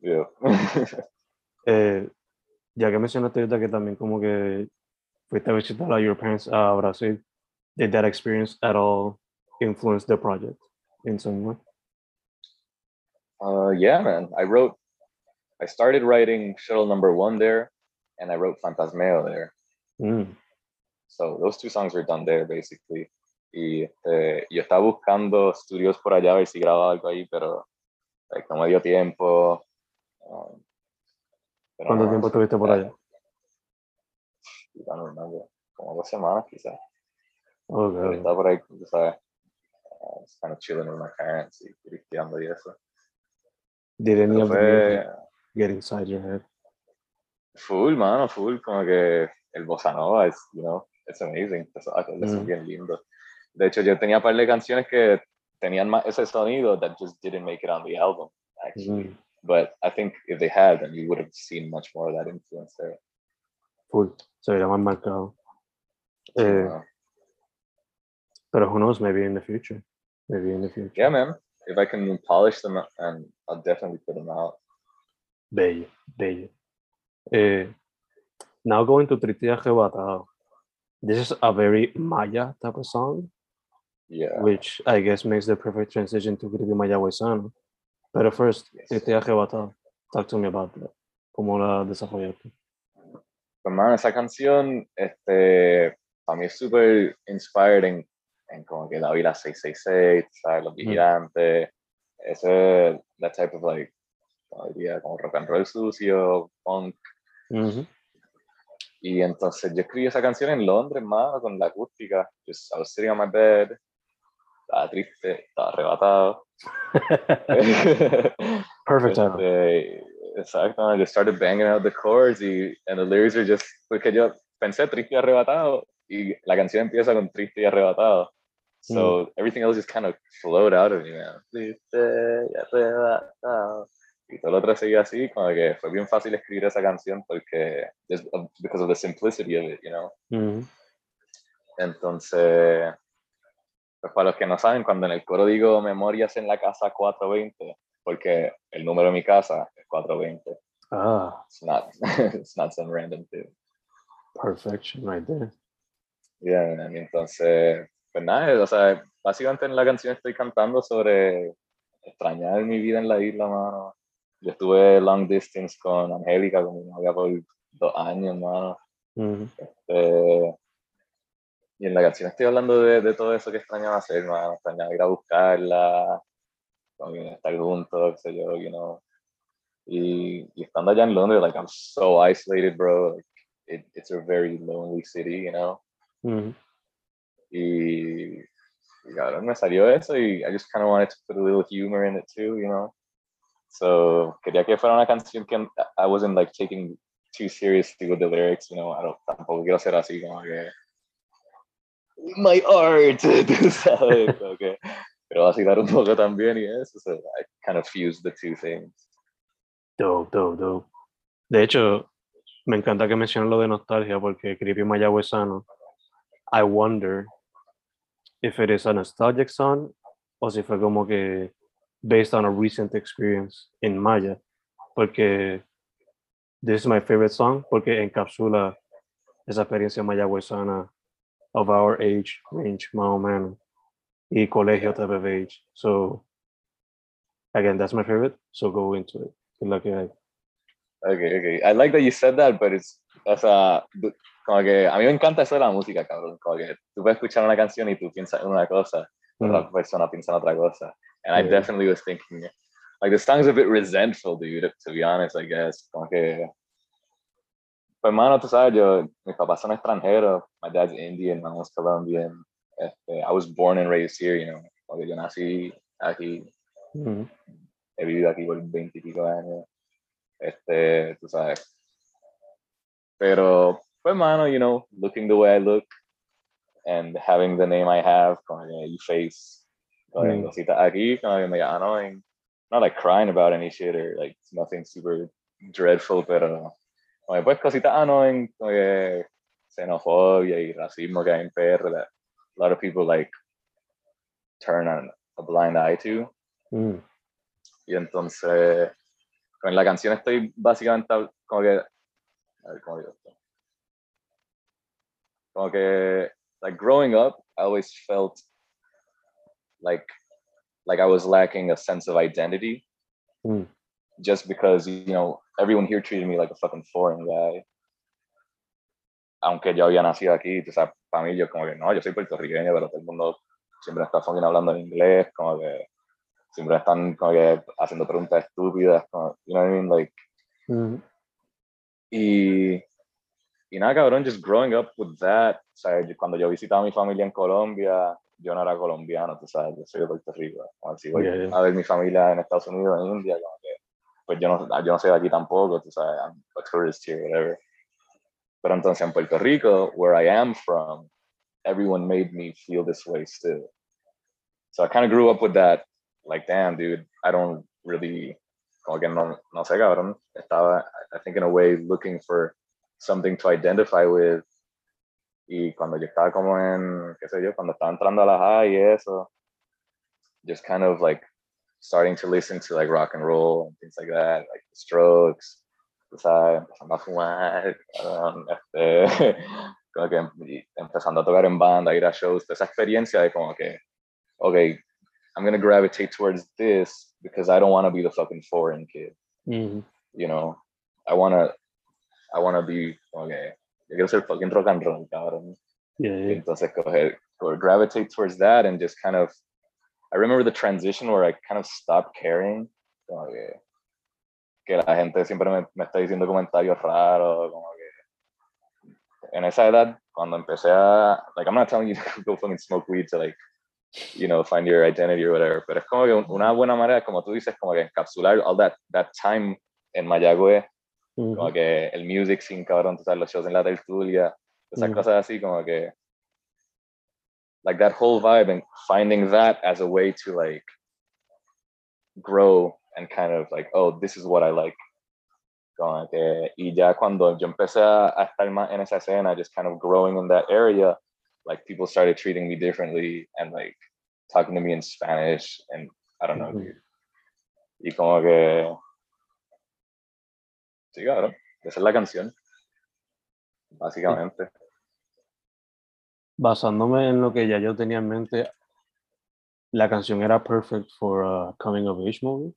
yeah. <laughs> Eh, ya que mencionaste ahorita que también como que fuiste a visitar a your parents a Brasil, did that experience at all influence the project in some way? Uh, yeah, man. I wrote, I started writing Shuttle Number One there, and I wrote Fantasmeo there. Mm, So those two songs were done there basically. Y este, yo estaba buscando estudios por allá a ver si grababa algo ahí, pero like, no me dio tiempo. Um, ¿Cuánto no, tiempo estuviste por allá? Remember, como dos semanas quizás. Okay, Pero estaba por ahí, tú sabes, uh, kind of chilling with my parents y cristiando y eso. Did any of fue get inside your head? full, mano, full, como que el bossa nova es, you know, it's amazing. Acordes son Mm. bien lindos. De hecho, yo tenía un par de canciones que tenían más ese sonido that just didn't make it on the album, actually. Mm, But I think if they had, then you would have seen much more of that influence there. full. Se vería más marcado. Eh, Uh, pero who knows, maybe in the future. Maybe in the future. yeah, man. If I can polish them, and I'll definitely put them out. Bello, bello. Eh, now going to Tritia Arrebatado. This is a very Maya type of song, Yeah. which I guess makes the perfect transition to Gribi Mayagüezano. But first, Yes. Tritia Arrebatado. Talk to me about that. ¿Cómo la desarrollaste? Pues, man, esa canción, este, para mí es súper inspiring en como que la Vila 666, ¿sabes? Los vigilantes, ese, that type of like, diría, como rock and roll sucio, punk. Mhm. Y entonces yo escribí esa canción en Londres, mano, con la acústica. Just, I was sitting on my bed, estaba triste, estaba arrebatado. <laughs> Perfect time. Este, exacto, I just started banging out the chords y and the lyrics are just, porque yo pensé triste y arrebatado y la canción empieza con triste y arrebatado. So everything else just kind of flowed out of me, man. Triste y arrebatado. Y todo lo otro seguía así, como que fue bien fácil escribir esa canción porque, just because of the simplicity of it, you know. Mhm. Entonces, pues para los que no saben, cuando en el coro digo memorias en la casa 420, porque el número de mi casa es 420. Ah, It's not, <laughs> it's not some random thing. perfection right there. Yeah, man, entonces, pues nada, o sea, básicamente en la canción estoy cantando sobre extrañar mi vida en la isla, mano. Yo estuve long distance con Angélica, con mi novia por dos años, mano. Mhm. Eh, y en la canción estoy hablando de, de todo eso que extrañaba hacer, mano. Extrañaba ir a buscarla, con- estar juntos, qué sé yo, you know. Y, y estando allá en Londres, like, I'm so isolated, bro. Like, it, it's a very lonely city, you know. Mhm. Y, y cabrón, me salió eso y I just kind of wanted to put a little humor in it too, you know. So, quería que fuera una canción que I wasn't like taking too seriously with the lyrics, you know. I don't, tampoco quiero ser así como que my art, <laughs> sabes, que pero vacilar un poco también y eso, so I kind of fused the two things. Dope, dope, dope. De hecho, me encanta que menciones lo de nostalgia porque Creepy Mayagüezano, I wonder if it is a nostalgic song o si fue como que based on a recent experience in Maya. Porque this is my favorite song porque encapsula esa experiencia mayagüezana of our age range, más o menos, y colegio type of age. So, again, that's my favorite. So go into it. La que hay. Okay, okay. I like that you said that, but it's, o sea, du- como que a mí me encanta eso de la música, cabrón. Como que tú puedes escuchar una canción y tú piensas en una cosa, Mm. otra persona piensa en otra cosa. And I definitely was thinking, like, the song's a bit resentful, dude, to be honest, I guess. Como que, pues, mano, tú sabes, yo, mis papás son extranjeros. My dad's Indian, my mom's Colombian. Este, I was born and raised here, you know. Como que yo nací aquí, Mm. he vivido aquí por 20 y pico años. Este, tú sabes. Pero, pues, mano, you know, looking the way I look and having the name I have, que you face, como que Mm. cositas aquí, como que me annoying. Not like crying about any shit or like nothing super dreadful, pero, como pues, cositas annoying, como que xenofobia y racismo que hay en PR that a lot of people like turn on a blind eye to. Mm. Y entonces, con la canción estoy básicamente como que, a ver cómo digo esto. Como que, like growing up, I always felt like, like I was lacking a sense of identity. Mm. Just because, you know, everyone here treated me like a fucking foreign guy. Aunque yo había nacido aquí, tú sabes, para mí yo como que, no, yo soy puertorriqueño, pero todo el mundo siempre está fucking hablando en inglés, como que siempre están como que haciendo preguntas estúpidas, como, you know what I mean? Like, Mm. y, y nada, cabrón, just growing up with that, o sea, cuando yo visitaba a mi familia en Colombia, yo no era colombiano, tú sabes, yo soy de Puerto Rico. Si voy Yeah, yeah. a ver mi familia en Estados Unidos, en India, como que, pues yo no, yo no soy de aquí tampoco, tú sabes, I'm a tourist here, whatever. Pero entonces en Puerto Rico, where I am from, everyone made me feel this way still. So I kind of grew up with that, like, damn, dude, I don't really, como que no, no sé, cabrón, estaba, I think in a way, looking for something to identify with. Y cuando yo estaba como en, qué sé yo, cuando estaba entrando a la high y eso, just kind of like starting to listen to like rock and roll and things like that, like the strokes, empezando a fumar, cabrón, este, <laughs> como que em- empezando a tocar en banda, ir a shows, esa experiencia de como que, okay, I'm gonna gravitate towards this because I don't want to be the fucking foreign kid, Mm. you know. I wanna, I wanna be, okay. yo quiero ser fucking rock and roll, cabrón. Yeah, yeah. entonces coger, or gravitate towards that and just kind of I remember the transition where I kind of stopped caring como que, que la gente siempre me, me está diciendo comentarios raros como que en esa edad cuando empecé a like I'm not telling you to <laughs> go fucking smoke weed to like you know find your identity or whatever pero es como que una buena manera como tú dices como que encapsular all that that time en Mayagüez como Ujú. que el music sin cabrón, tú sabes, los shows en la tertulia, esas Mm. cosas así como que like that whole vibe and finding that as a way to like grow and kind of like oh this is what I like. Como que y ya cuando yo empecé a, estar más en esa escena just kind of growing in that area like people started treating me differently and like talking to me in Spanish and I don't know. Dude. y como que sí claro esa es la canción básicamente Basándome en lo que ya yo tenía en mente, la canción era perfect for a coming of age movie,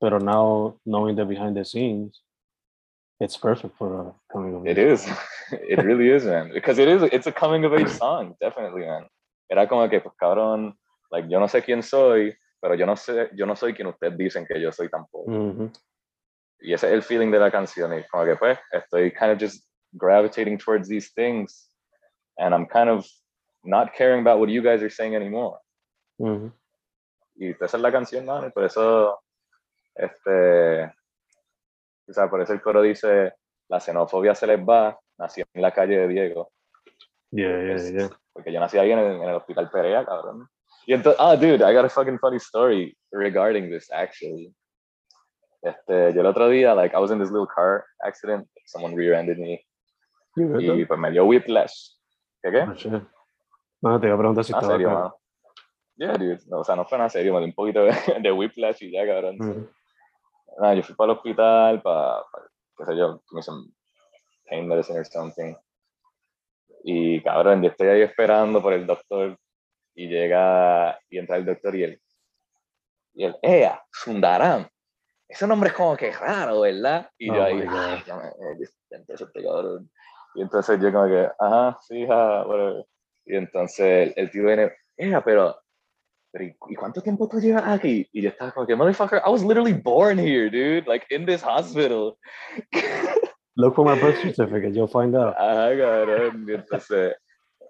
pero now knowing the behind the scenes, it's perfect for a coming of It age. is. <laughs> It really is, man. Because it is. It's a coming of age song, definitely, man. Era como que, pues, cabrón, like, yo no sé quién soy, pero yo no sé, yo no soy quien ustedes dicen que yo soy tampoco. Ujú. Y ese es el feeling de la canción. Y como que, pues, estoy kind of just gravitating towards these things, and I'm kind of not caring about what you guys are saying anymore. Ujú. Y esa es la canción, man. Y por eso, este, o sea, por eso el coro dice, la xenofobia se les va, nací en la calle de Diego. Yeah, yeah, Es- yeah. Porque yo nací ahí en el, en el hospital Perea, cabrón. Y entonces, ah, dude, I got a fucking funny story regarding this, actually. Este, yo el otro día, like, I was in this little car accident, someone rear-ended me, y pues me dio whiplash. ¿Qué qué? Oh, shit. No, te iba a preguntar si Ah, estaba serio, acá. mano. Yeah, dude. No, o sea, no fue nada serio, me dio un poquito de, <laughs> de whiplash y ya, cabrón. Nada, yo fui para el hospital, para, qué sé yo, me some pain medicine or something. Y cabrón, yo estoy ahí esperando por el doctor y llega y entra el doctor y él, y él, ¡Ea! Sundaram. Ese nombre es como que raro, ¿verdad? Y yo Oh ahí, God. "Ay, ya me- eh, yo- entonces cabrón. Y entonces yo como que, ajá, sí, hija, whatever. Y entonces el, el tío viene, ¡Ea, pero, pero ¿y, cuánto tiempo tú llevas aquí? Y yo estaba como que, motherfucker, I was literally born here, dude, like in this hospital. <laughs> Look for my birth certificate, you'll find out. Ajá, cabrón. Y entonces,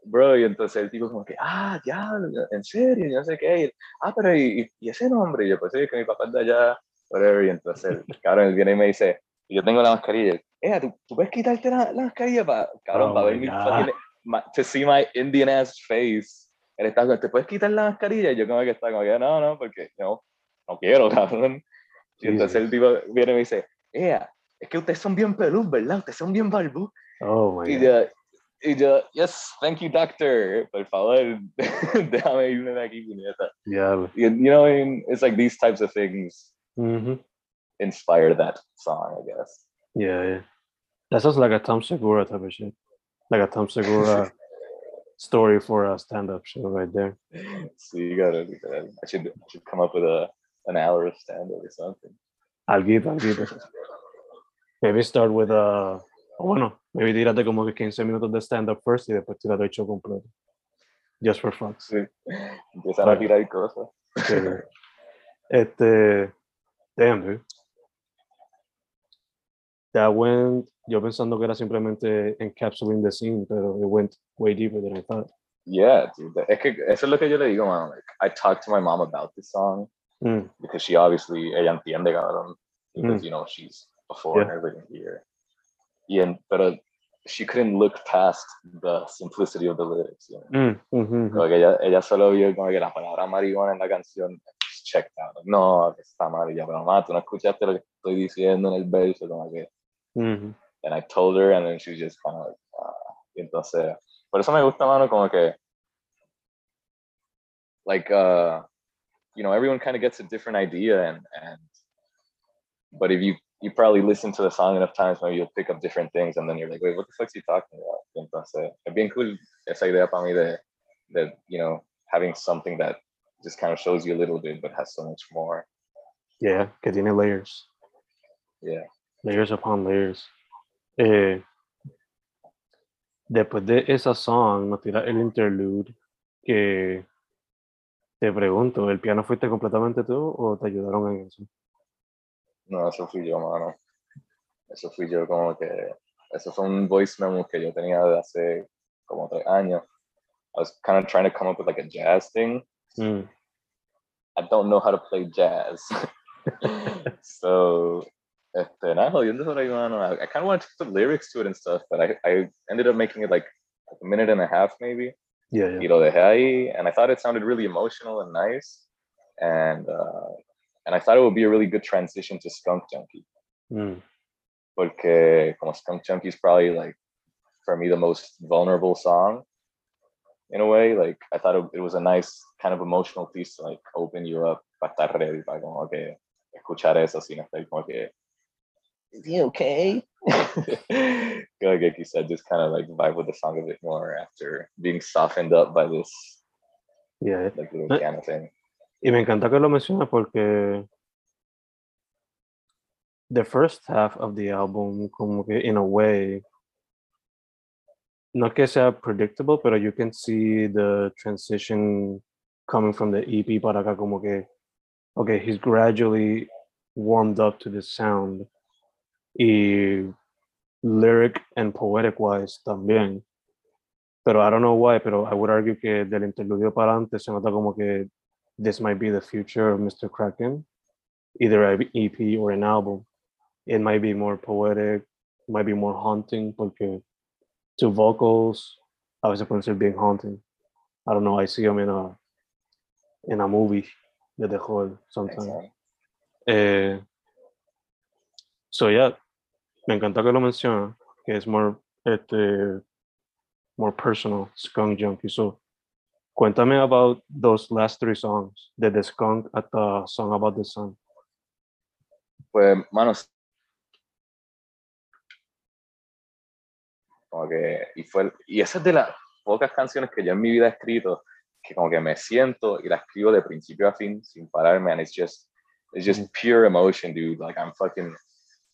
bro, y entonces el tipo como que, ah, ya, en serio, yo no sé qué. Y ah, pero ¿y, y ese nombre? Y yo, pues sí, que mi papá es de allá, whatever. Y entonces, el cabrón, él viene y me dice, yo tengo la mascarilla. Eh, ¿tú, ¿tú puedes quitarte la, la mascarilla para, cabrón, Oh para ver my mi fucking, ma- to see my Indian ass face? Él está ¿te puedes quitar la mascarilla? Y yo como que está como que, no, no, porque no, no quiero, <laughs> cabrón. Y entonces el tipo viene y me dice, ea, es que ustedes son bien pelú, ¿verdad? Ustedes son bien barbú. Oh my Y god. yo, y yo, yes, thank you, doctor. Por favor, <laughs> déjame irme de aquí, puñeta. Yeah. You, you know, it's like these types of things hmm inspire that song, I guess. Yeah, yeah. That sounds like a Tom Segura type of shit. Like a Tom Segura <laughs> story for a stand-up show right there. So you gotta, you gotta- I should, I should come up with a an hour of stand up or something. Alguito, alguito. Maybe start with a... o bueno, maybe tírate como que 15 minutos de stand-up first y después tírate el show completo. Just for fun. Sí. Empiezan a tirar cosas. Este... Damn, dude. That went... Yo pensando que era simplemente encapsulating the scene, pero it went way deeper than I thought. Yeah, dude. Es que eso es lo que yo le digo, man. Like, I talked to my mom about this song Mm, because she obviously, ella entiende, cabrón. Because, Mm. you know, she's a foreigner living here. Y en, pero she couldn't look past the simplicity of the lyrics, you know? mm, mhm, Como que ella, ella solo vio como que la palabra marihuana en la canción, checked out. No, está mal. Y yo, pero mamá, tú no escuchaste lo que estoy diciendo en el verso, como que mhm. and I told her, and then she was just kind of like, ah. Entonces, por eso me gusta, mano, como que, like, uh, you know, everyone kind of gets a different idea, and, and, but if you, you probably listen to the song enough times, maybe you'll pick up different things, and then you're like, wait, what the fuck's he talking about? Entonces, es bien cool esa idea para mí de, de, you know, having something that just kind of shows you a little bit, but has so much more. Yeah, que tiene layers. Yeah. Layers upon layers. Eh, después de esa song, nos tira el interlude que te pregunto, ¿el piano fuiste completamente tú o te ayudaron en eso? No, eso fui yo, mano. Eso fui yo como que... Eso fue un voice memo que yo tenía de hace como tres años. I was kind of trying to come up with like a jazz thing. Mm, I don't know how to play jazz. <laughs> so, este, nada, jodiendo sobre ahí, mano. I, I kind of wanted to put lyrics to it and stuff, but I, I ended up making it like a minute and a half maybe. yeah, yeah. Y lo dejé ahí, and I thought it sounded really emotional and nice. And, uh, and I thought it would be a really good transition to Skunk Junkie. Mm, Porque como Skunk Junkie is probably like, for me, the most vulnerable song in a way. Like, I thought it, it was a nice kind of emotional piece to like open you up para estar ready, para como que escuchar eso sin estar como que, is he okay? <laughs> Like you said, just kind of like vibe with the song a bit more after being softened up by this yeah. like little Eh. piano thing. Y me encanta que lo mencionas porque the first half of the album, como que in a way, no que sea predictable, pero you can see the transition coming from the EP para acá, como que, okay, he's gradually warmed up to this sound. Y lyric and poetic wise también. Pero I don't know why, pero I would argue que del interludio para adelante se nota como que this might be the future of Mr. Kraken, either an EP or an album. It might be more poetic, might be more haunting, porque two vocals a veces pueden ser bien haunting. I don't know, I see them in a, in a movie de the horror sometimes. Eh, so yeah, me encanta que lo menciona, que es more, este, more personal, Skunk Junkie. So, cuéntame about those last three songs, the, the Skunk at the song about the sun. Pues, manos. Como que, y fue, y esa es de las pocas canciones que yo en mi vida he escrito, que como que me siento y la escribo de principio a fin, sin pararme, and it's just, it's just pure emotion, dude. Like, I'm fucking,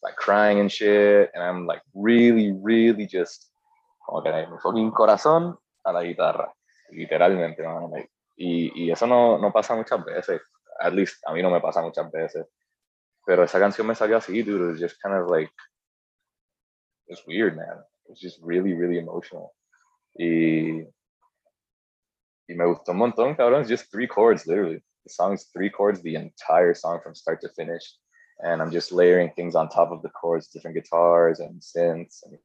like, crying and shit, and I'm, like, really, really just, como que mi fucking corazón a la guitarra, literalmente, mano. like, y, y eso no, no pasa muchas veces, at least a mí no me pasa muchas veces. Pero esa canción me salió así, dude. It was just kind of like, it's weird, man. It's just really, really emotional. Y, y me gustó un montón, cabrón. It's just three chords, literally. The song's three chords, the entire song from start to finish. And I'm just layering things on top of the chords, different guitars and synths, and,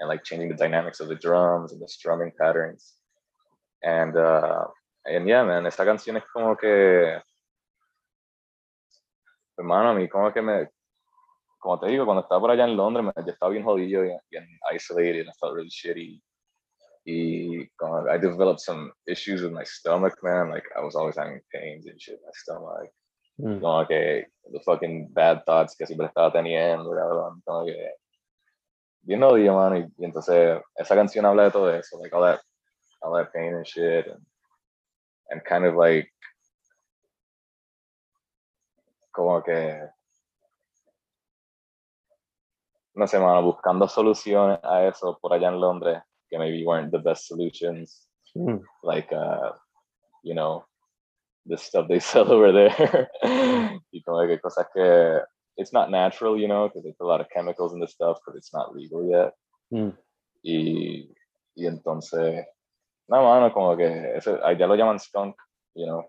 and like changing the dynamics of the drums and the strumming patterns. And, uh, and yeah, man, esta canción es como que hermano, a mí como que me, como te digo, cuando estaba por allá en Londres, me, yo estaba bien jodido, bien, isolated, and I felt really shitty. Y I developed some issues with my stomach, man. Like, I was always having pains and shit in my stomach. Mm. Como que the fucking bad thoughts que siempre estaba teniendo, cabrón. Como que, bien jodido, mano. Y, y entonces, esa canción habla de todo eso, like all that, all that pain and shit. And, and kind of like, como que, no sé, mano, buscando soluciones a eso por allá en Londres, que maybe weren't the best solutions, Mm. like, uh, you know, the stuff they <laughs> sell over there. y como que cosas que, it's not natural, you know, because they put a lot of chemicals in the stuff, because it's not legal yet. Mm. Y, y entonces, no, mano, como que, eso, allá lo llaman skunk, you know,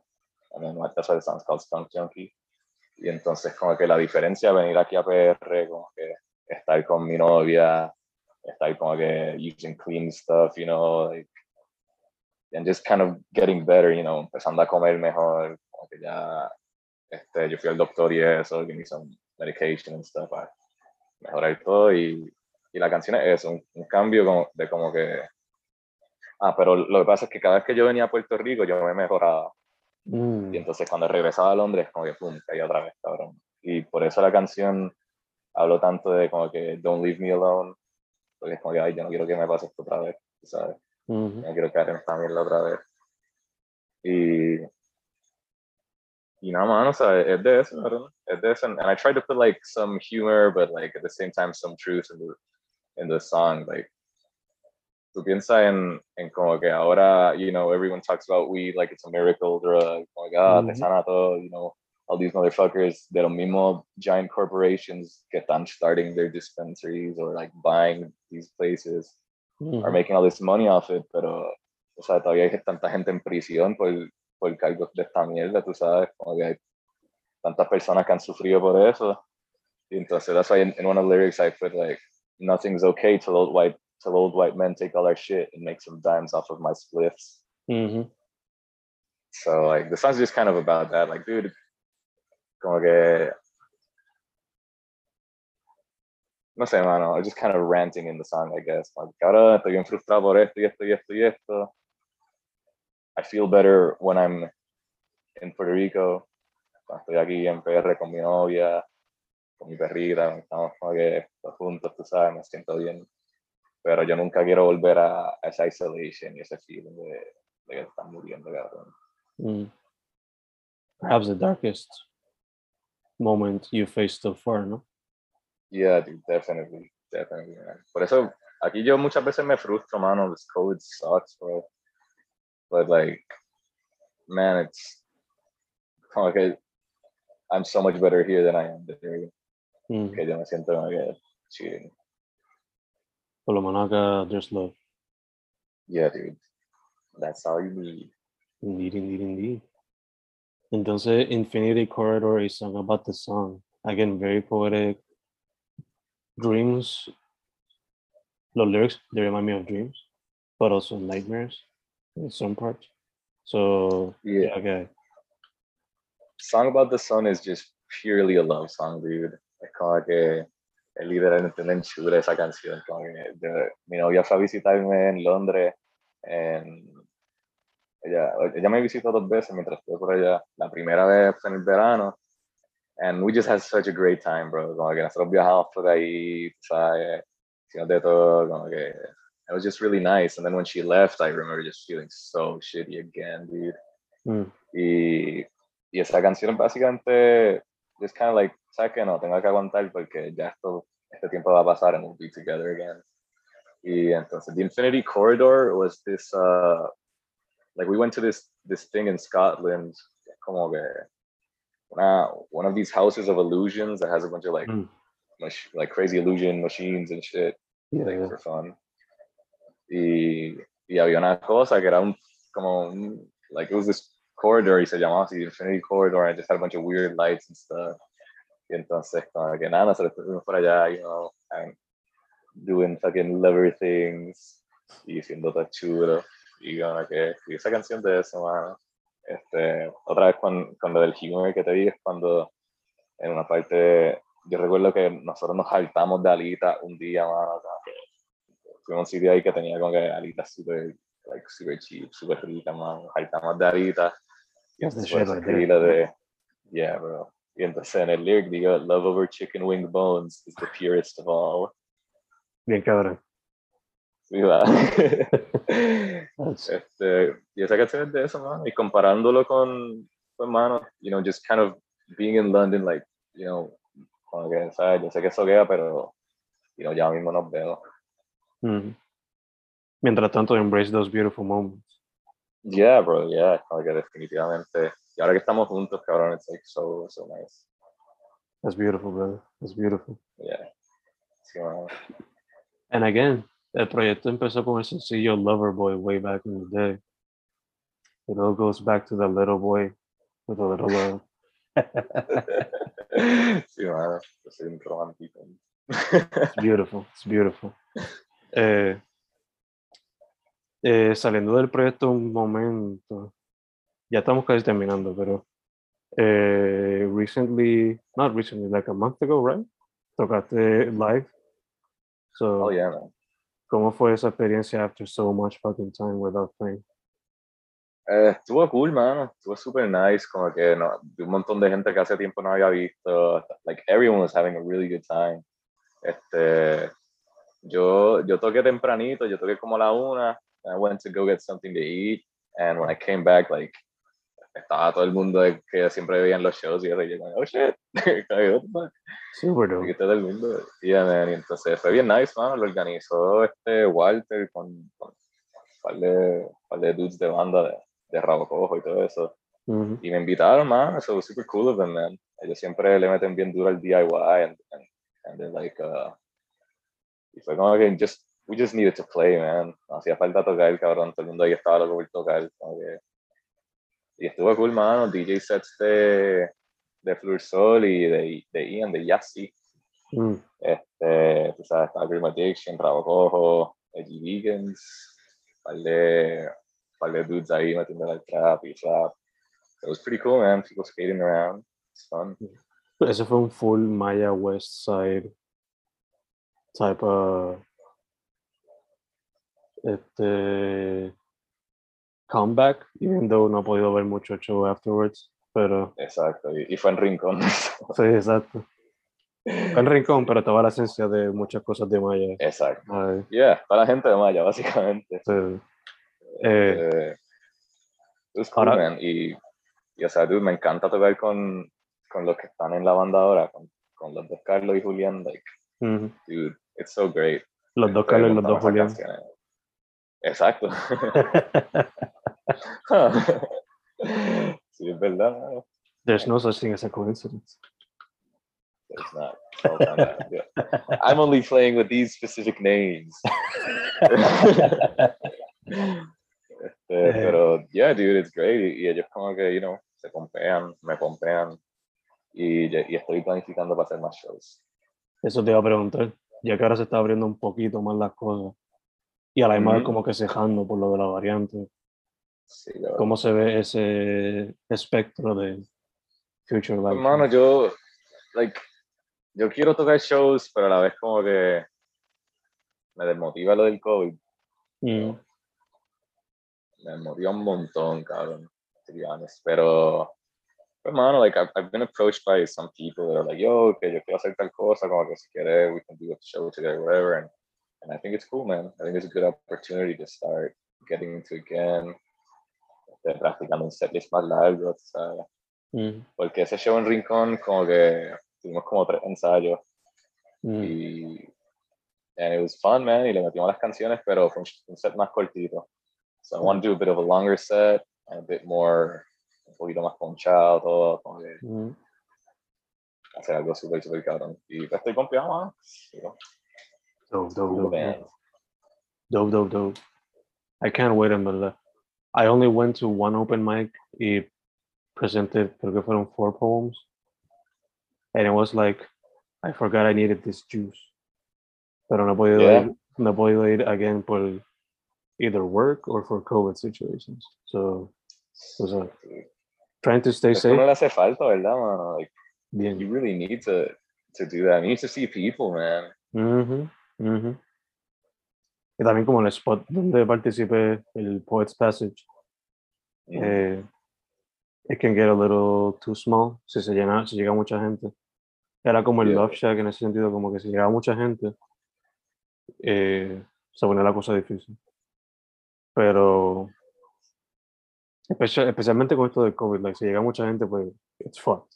and then like, that's why the song's called Skunk Junkie. Y entonces como que la diferencia de venir aquí a PR, como que estar con mi novia, estar como que using clean stuff, you know, like, and just kind of getting better, you know, empezando a comer mejor, como que ya, este, yo fui al doctor y eso, give me some medication and stuff, para mejorar todo y, y la canción es eso, un, un cambio como, de como que, ah, pero lo que pasa es que cada vez que yo venía a Puerto Rico yo me mejoraba. Mm. Y entonces cuando regresaba a Londres, como que pum, caí otra vez, cabrón. Y por eso la canción habló tanto de como que Don't Leave Me Alone, porque es como que, ay, yo no quiero que me pase esto otra vez, ¿sabes? Mhm. Yo no quiero caer en esta mierda otra vez. Y, y nada más, o sea, es de eso, ¿verdad? Es de eso. And, and I tried to put like some humor, but like at the same time some truth in the, in the song, like tú piensas en, en como que ahora, you know, everyone talks about weed like it's a miracle drug. God, te sana todo, you know, all these motherfuckers de los mismos giant corporations que están starting their dispensaries or like buying these places are mm-hmm. making all this money off it, pero, o sea, todavía hay tanta gente en prisión por, por cargos de esta mierda, tú sabes, como que hay tantas personas que han sufrido por eso. Y entonces, that's why in, in one of the lyrics I put like, nothing's okay till old white till old white men take all our shit and make some dimes off of my spliffs. Ujú. So like the song's just kind of about that. Like, dude, como que no sé, mano, I'm just kind of ranting in the song, I guess. Like, ahora estoy bien frustrado por esto y esto y esto y esto. I feel better when I'm in Puerto Rico, cuando estoy aquí en PR con mi novia, con mi perrita, estamos como que juntos, tú sabes, me siento bien. Pero yo nunca quiero volver a, a esa isolation y ese feeling de, de que están muriendo, cabrón. Mm. Perhaps the darkest moment you faced so far, no? Yeah, dude, definitely, definitely, man. Por eso, aquí yo muchas veces me frustro, mano. This code sucks, bro. But like, man, it's como que I'm so much better here than I am there. Mm. Que yo me siento como que cheating. Por lo menos acá, there's love. Yeah, dude. That's all you need. Indeed, indeed, indeed. Entonces, Infinity Corridor is song about the song. Again, very poetic. Dreams. Los lyrics, they remind me of dreams, but also nightmares in some parts. So, Yeah. okay. Song about the sun is just purely a love song, dude. Es como que es literalmente una enchula esa canción. Como que de- mi novia fue a visitarme en Londres. En, ella, ella me visitó dos veces mientras estuve por allá. La primera vez fue en el verano. And we just had such a great time, bro. Como que nosotros viajamos por ahí, ¿sabes? De todo, como que it was just really nice. And then when she left, I remember just feeling so shitty again, dude. Mm. Y, y esa canción básicamente, just kind of like, ¿sabes qué? No, tengo que aguantar porque ya esto, este tiempo va a pasar and we'll be together again. Y entonces, The Infinity Corridor was this, uh, like we went to this, this thing in Scotland, como que, una, one of these houses of illusions that has a bunch of like, Mm. mach- like crazy illusion machines and shit Yeah, like yeah. for fun. Y, y había una cosa que era un, como un, like it was this corridor y se llamaba así Infinity Corridor and it just had a bunch of weird lights and stuff. Y entonces, como que nada, nosotros fuimos por allá, you know, and doing fucking lover things y siendo todo chulo. Y como que, y esa canción de eso, mano. Este, otra vez con, con lo del humor que te dije, es cuando en una parte, yo recuerdo que nosotros nos saltamos de Alita un día, mano, fuimos a un sitio ahí que tenía como que alitas super, like, super cheap, super ricas, man. Nos saltamos de alitas. Y entonces de, yeah, bro. Y entonces en el lyric digo, love over chicken wing bones is the purest of all. Bien cabrón. Sí, va. <laughs> Este, y esa canción es de eso, man. Y comparándolo con, con mano, you know, just kind of being in London, like, you know, como que, ¿sabes? Yo sé que eso queda, pero, you know, ya mismo nos veo. mm. Mientras tanto, embrace those beautiful moments. Yeah, bro, yeah, como que definitivamente. Y ahora que estamos juntos, cabrón, it's like so, so nice. That's beautiful, brother. That's beautiful. Yeah. Sí. And again, el proyecto empezó con el sencillo Lover Boy way back in the day. It all goes back to the little boy with a little love. <laughs> sí, mano. Yo soy un romántico. It's beautiful, it's beautiful. Eh, eh, saliendo del proyecto un momento, ya estamos casi terminando, pero eh, recently, not recently, like a month ago, right? Tocaste live. So, oh, yeah, man. ¿Cómo fue esa experiencia after so much fucking time without playing? Eh, estuvo cool, mano. Estuvo super nice. Como que no, un montón de gente que hace tiempo no había visto. Like, everyone was having a really good time. Este, yo, yo toqué tempranito, yo toqué como a la una. I went to go get something to eat. And when I came back, like, estaba todo el mundo que siempre veían los shows y yo como, oh shit, Aquí dope. está todo el mundo. Man, y entonces fue bien nice, mano, lo organizó este Walter con, con un par de, par de dudes de banda de, de Rabo Cojo y todo eso. Ujú. Y me invitaron, man, eso was super cool of them, man. Ellos siempre le meten bien duro al DIY and, and, and they're like, uh, y fue como que just, we just needed to play, man. No hacía falta tocar, cabrón, todo el mundo ahí estaba loco por tocar, como que... Y estuvo cool, mano, DJ sets de, de Flur Sol y de, de Ian, de Yassi. Mm. Este, tú sabes, estaba Grim Addiction, Rabo Cojo, Edgy Vegans, par de, par de dudes ahí metiendo el trap y trap. It was pretty cool, man. People skating around. It's fun. Ese fue un full Maya West Side type of este comeback, even though no he podido ver mucho show afterwards, pero Exacto. Y, y fue en Rincón. <laughs> sí, exacto. Fue en Rincón, pero estaba la esencia de muchas cosas de Maya. Exacto. Ay, Yeah, para la gente de Maya, básicamente. sí. Eh, Eh, cool, ahora- man. Y, y, o sea, dude, me encanta tocar con, con los que están en la banda ahora, con, con los dos Carlos y Julián. Like, ujú. dude, it's so great. Los dos Carlos y los dos Julián. canciones. Exacto. <laughs> <laughs> sí, es verdad. There's no such thing as a coincidence. It's not. Oh, no, no, yeah. I'm only playing with these specific names. Este, pero, yeah, dude, it's great. Y ellos como que, you know, se pompean, me pompean. Y, y estoy planificando para hacer más shows. Eso te iba a preguntar, ya que ahora se está abriendo un poquito más las cosas y a la misma vez como que cejando por lo de la variante. Sí, la verdad. ¿Cómo se ve ese espectro de Future Life? Hermano, yo, like, yo quiero tocar shows, pero a la vez como que me desmotiva lo del COVID. Mm, Me desmotiva un montón, cabrón, to be honest. Pero, hermano, like, I've, I've been approached by some people that are like, yo, que yo quiero hacer tal cosa, como que si quieres, we can do a show together, whatever. And, and I think it's cool, man. I think it's a good opportunity to start getting into again. Practicando un setlist más largo, tú ¿sabes? mm, Porque ese show en Rincón, como que tuvimos como tres ensayos. mm. y and it was fun, man, y le metimos las canciones, pero fue un, set más cortito. So I want to do a bit of a longer set, and a bit more, un poquito más ponchado, todo, como que Mm. hacer algo súper, súper cabrón. Y pues estoy confiado, man. Dope, dope, dope, dope. Dope, dope, dope. I can't wait, en verdad. I only went to one open mic y presented, creo que fueron four poems. And it was like, I forgot I needed this juice. Pero no podido Yeah. ir, no podido ir again por either work or for COVID situations. So, o sea, trying to stay Eso no safe. le hace falta, ¿verdad, man? Like, Bien. you really need to, to do that. You need to see people, man. Mm-hmm. Ujú, ujú. Y también como el spot donde participé, el Poets Passage, eh, it can get a little too small si se llena, si llega mucha gente. Era como el Yeah. Love Shack en ese sentido, como que si llegaba mucha gente, eh, se pone la cosa difícil. Pero, especia- especialmente con esto del COVID, like, si llega mucha gente, pues, it's fucked.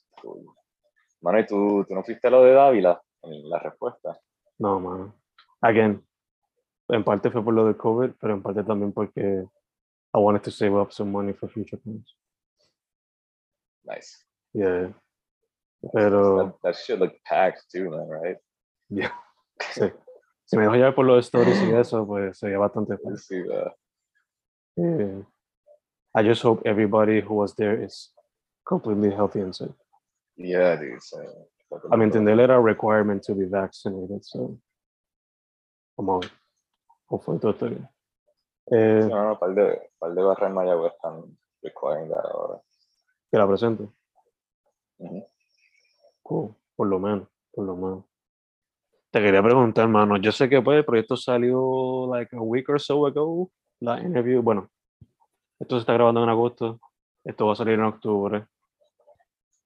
Mano, ¿y tú, tú no fuiste a lo de Dávila? En la respuesta. No, mano. Again, en parte fue por lo del COVID, pero en parte también porque I wanted to save up some money for future plans. Nice. Yeah. Pero, That, that shit looked packed too, man, right? yeah. <laughs> Sí. Si me dejo llevar por los stories y eso, pues sería bastante fácil. Eh, I just hope everybody who was there is completely healthy and safe. yeah, dude. So, A mi entender era a requirement to be vaccinated, so a ver. Hopefully todo bien. Eh, no, no, par de, par de barras en Mayagüez están that ahora. que la presente. Ujú. Cool, Por lo menos, por lo menos. Te quería preguntar, mano. Yo sé que pues, el proyecto salió like a week or so ago. La interview, bueno, esto se está grabando en agosto. Esto va a salir en octubre.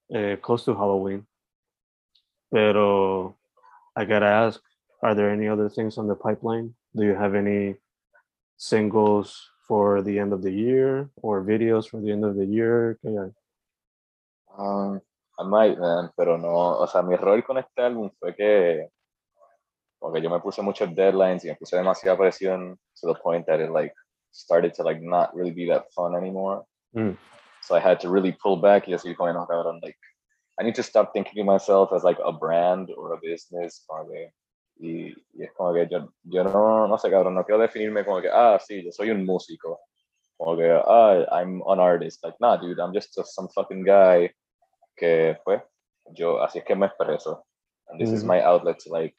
eh, close to Halloween. Pero I gotta ask, are there any other things on the pipeline? Do you have any singles for the end of the year or videos for the end of the year? Um, I might, man, pero no, o sea, mi error con este álbum fue que porque yo me puse muchos deadlines y me puse demasiada presión to the point that it like started to like not really be that fun anymore. Mm. So I had to really pull back y así como no, cabrón, like I need to stop thinking of myself as like a brand or a business, que, y, y es como que yo, yo no, no sé, cabrón, no quiero definirme como que, ah, sí, yo soy un músico, como que, ah, I'm an artist, like, nah, dude, I'm just some fucking guy que, pues, yo, así es que me expreso, and this is Mhm. my outlet to like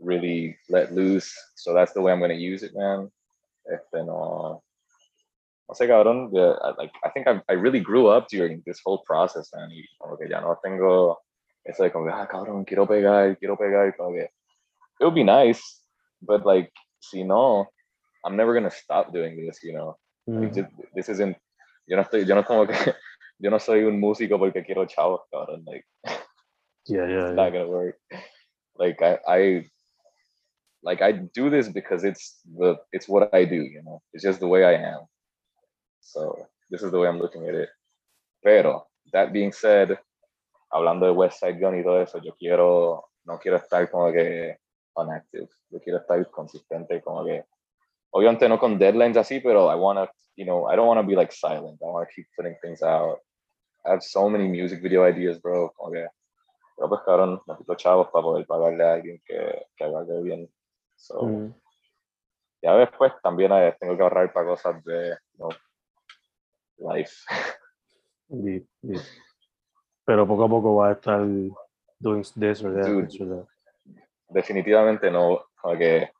really let loose, so that's the way I'm gonna use it, man. Este, no, no sé, cabrón, yeah, I, like, I think I, I really grew up during this whole process, man, y como que ya no tengo eso de como, que, ah, cabrón, quiero pegar, quiero pegar, como que, it would be nice, but like, si no, I'm never gonna stop doing this, you know, Mm. Like, ju- this isn't, yo no estoy, yo no como que, yo no soy un músico porque quiero chavos, cabrón, like, Yeah, yeah, it's yeah. not gonna work. Like I, I like I do this because it's the it's what I do, you know. It's just the way I am. So this is the way I'm looking at it. Pero that being said, hablando de West Side Gun y todo eso, yo quiero no quiero estar como que unactive. Yo quiero estar consistente, como que obviamente no con deadlines así, pero I wanna, you know, I don't wanna be like silent. I wanna keep putting things out. I have so many music video ideas, bro. Como que pero pues cabrón, necesito chavos para poder pagarle a alguien que, que haga bien. So, Mm. ya después también eh, tengo que ahorrar para cosas de you know, life. Deep, deep. Pero poco a poco va a estar doing this or that. Dude. this or that. Definitivamente no, como que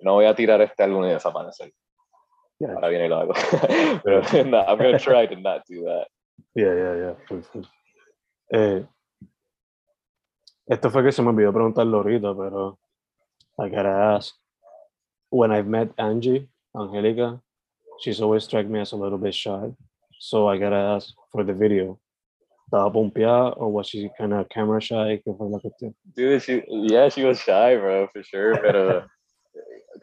no voy a tirar este álbum y desaparecer. Yeah. Ahora viene lo hago. <laughs> Pero no, I'm gonna try to not do that. Yeah, yeah, yeah. Eh, esto fue que se me olvidó preguntarlo ahorita, pero I gotta ask. When I've met Angie, Angelica, she's always struck me as a little bit shy. So I gotta ask for the video. ¿Estaba pompeada or was she kind of camera shy? ¿Qué fue la cuestión? Dude, she, yeah, she was shy, bro, for sure. Pero,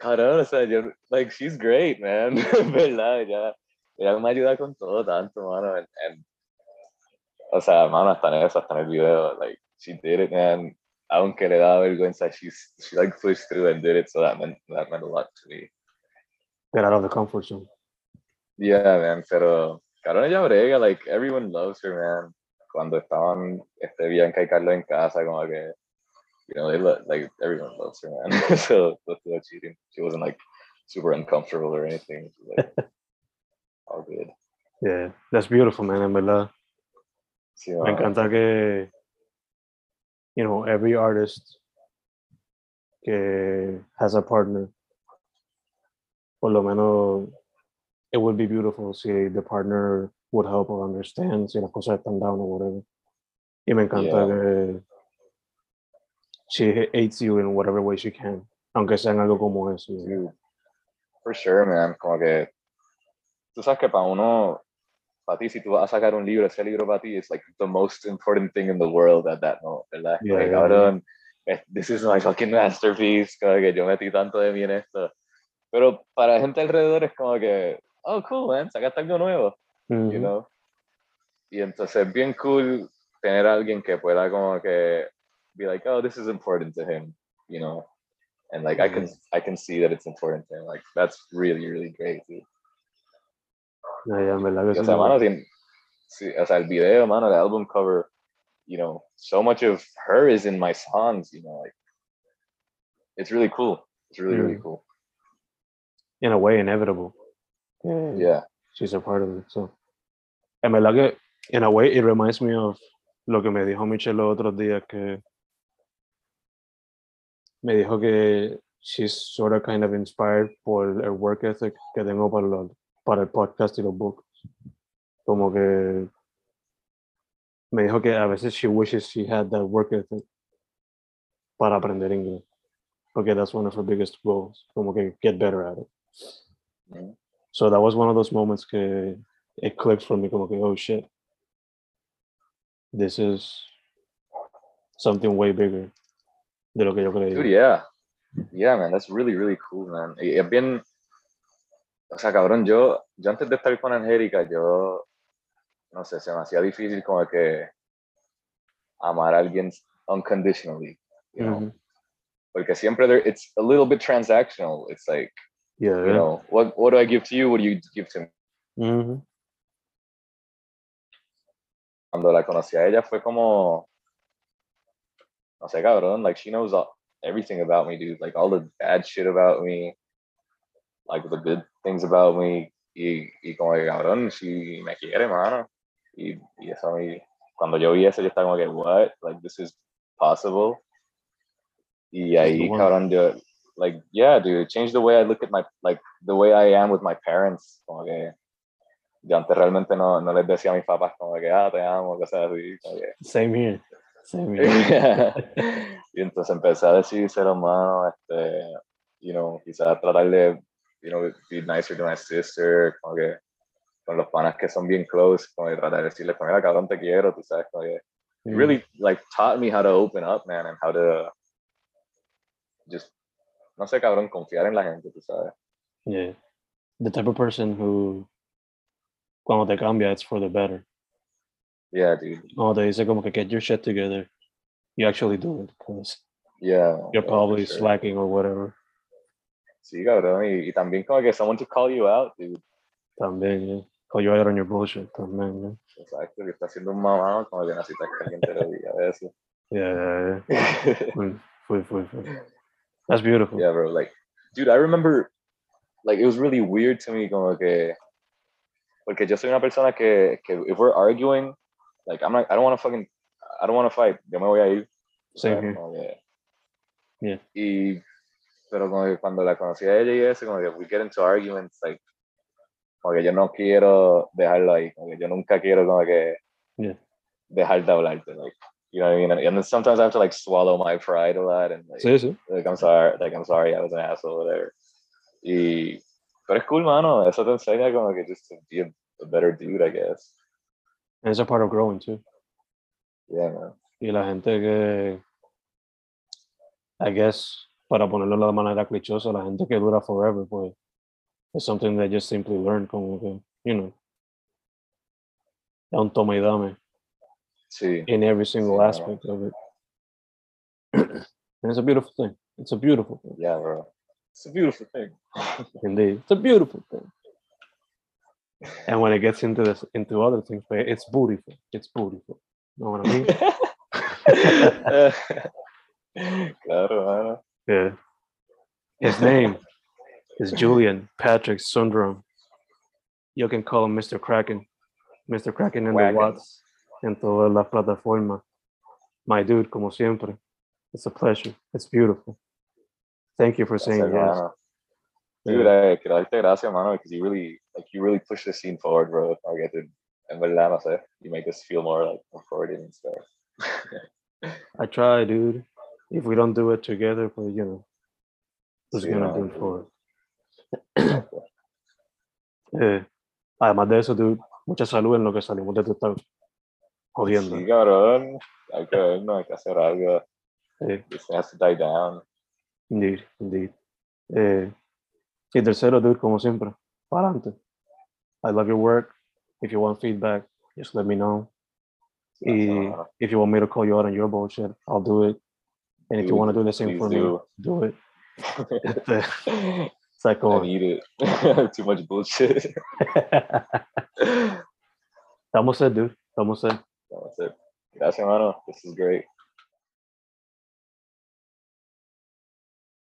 <laughs> o sea, yo, like, she's great, man. <laughs> ¿Verdad? Ya, ella me ayuda con todo tanto, mano. And, and, o sea, mano, hasta en eso, hasta en el video, like, she did it, man. Aunque le daba vergüenza, she's, she, like, pushed through and did it, so that meant, that meant a lot to me. Get out of the comfort zone. Yeah, man, pero, cabrón, ella brega, like, everyone loves her, man. Cuando estaban, este, Bianca y Carlos en casa, como que, you know, they lo- like everyone loves her, man. <laughs> so that's not cheating. She wasn't like super uncomfortable or anything. Like, <laughs> all good. Yeah, that's beautiful, man, en verdad. Sí, Me encanta que, you know, every artist que has a partner, por lo menos, it would be beautiful si the partner would help or understand si las cosas están down or whatever. Y me encanta Yeah. que she aids you in whatever way she can, aunque sea en algo como eso. Dude, for sure, man. Como que tú sabes que para uno, para ti, si tú vas a sacar un libro, ese libro para ti es like the most important thing in the world at that moment, ¿verdad? Yeah, yeah, cabrón, eh, this is my fucking masterpiece. Como que yo metí tanto de mí en esto. Pero para gente alrededor es como que, oh, cool, man, sacaste algo nuevo. You know. Y entonces es bien cool tener a alguien que pueda como que be like, oh, this is important to him, you know. And like I can I can see that it's important to him. Like that's really, really great, dude. Ya, ya, en verdad que Y, sí, o sea, me- mano, tien- sí, o sea, el video, mano, el album cover, you know, so much of her is in my songs, you know, like it's really cool. It's really, really Mm. cool. in a way inevitable. que Yeah. She's a part of it. So, en verdad que, in a way, it reminds me of lo que me dijo Michelle los otros días, que me dijo que she's sort of kind of inspired por el work ethic que tengo para, los- para el podcast y los books. Como que me dijo que a veces she wishes she had that work ethic para aprender inglés. Porque that's one of her biggest goals. Como que get better at it. Mhm. So that was one of those moments que it clicked for me, como que, oh shit, this is something way bigger de lo que yo creía. Dude, yeah. Yeah, man, that's really, really cool, man. Y Es bien, o sea, cabrón, yo, yo antes de estar con Angélica, yo, no sé, se me hacía difícil como que amar a alguien unconditionally, you know? Mhm. Porque siempre there, it's a little bit transactional. It's like, Yeah, you know, what, what do I give to you? What do you give to me? Cuando la conocí a ella fue como, no sé, cabrón, like she knows all, everything about me, dude. Like all the bad shit about me, like the good things about me. Y, y como que, cabrón, she me quiere, mano. Y, y eso a mí, cuando yo vi eso, yo estaba como que, what? Like, this is possible. Y ahí, cabrón, yo, like, yeah, dude, it changed the way I look at my, like, the way I am with my parents. Como que, yo antes realmente no, no les decía a mis papás como que, ah, te amo, cosas así. Como que, Same here. Same here. <laughs> y entonces empecé a decírselo, mano, este, you know, quizás tratar de, you know, be nicer to my sister, como que con los panas que son bien close, como que tratar de decirles, como, cabrón, te quiero, tú sabes, como que, it Mm. really, like, taught me how to open up, man, and how to just, no sé, cabrón, confiar en la gente, tú sabes. Yeah. The type of person who cuando te cambia it's for the better. Yeah, dude. Cuando te dice como que get your shit together, you actually do it because Yeah. you're yeah, probably sure. slacking or whatever. Sí, cabrón, y, y también como que someone to call you out, dude. También, yeah. Call you out on your bullshit. También, yeah. Exacto, que está haciendo un mamá, como que necesitas que alguien te lo diga a veces. Yeah, yeah, yeah. Fue, fue, fue. That's beautiful. Yeah, bro. Like, dude, I remember, like, it was really weird to me, como que, porque yo soy una persona que, que if we're arguing, like, I'm not, I don't want to fucking, I don't want to fight. Yo me voy a ir. Same here. Como que- Yeah. Y, pero como que cuando la conocí a ella y eso, como que we get into arguments, like, como que yo no quiero dejarlo ahí, como que yo nunca quiero como que Yeah. dejar de hablarte, like, you know what I mean? And then sometimes I have to like swallow my pride a lot and like, Sí, sí. like I'm sorry, like I'm sorry I was an asshole, whatever. Y, pero es cool, mano, eso te enseña como que just to be a, a better dude, I guess. And it's a part of growing too. Yeah, man. Y la gente que, I guess, para ponerlo de manera clichosa, la gente que dura forever, pues, it's something that just simply learn, como que, you know, es un toma y dame Sí, in every single no. aspect of it. and it's a beautiful thing. It's a beautiful thing. yeah, bro. It's a beautiful thing. <laughs> Indeed. It's a beautiful thing. And when it gets into this into other things, pues, it's beautiful. It's beautiful. You know what I mean? <laughs> claro, mano. Yeah. His name is Julian Patrick Sundrum. You can call him Mr. Kraken. Mr. Kraken in the Watts en todas las plataformas. My dude, como siempre. It's a pleasure. It's beautiful. Thank you for saying Gracias, yes. mano. Dude, eh, quiero darte gracias, mano, because you really, like, you really push the scene forward, bro. Like, dude, en verdad, no sé, you make us feel more, like, comforted and stuff. <laughs> I try, dude. If we don't do it together, but you know, who's gonna no, do it for us? <clears throat> Eh, además de eso, dude, mucha salud en lo que salimos de tu estado. Jodiendo. Sí, cabrón. Hay que vernos, hay que hacer algo. Eh, This has to die down. Indeed, indeed. Eh, y tercero, dude, como siempre, para adelante. I love your work. If you want feedback, just let me know. Gracias, Y if you want me to call you out on your bullshit, I'll do it. And if you Dude, want to do the same for me, do. do it. <laughs> Este, I Psycho. need it. <laughs> Too much bullshit. <laughs> Estamos set, dude. Estamos set. That's it. Gracias, mano. This is great.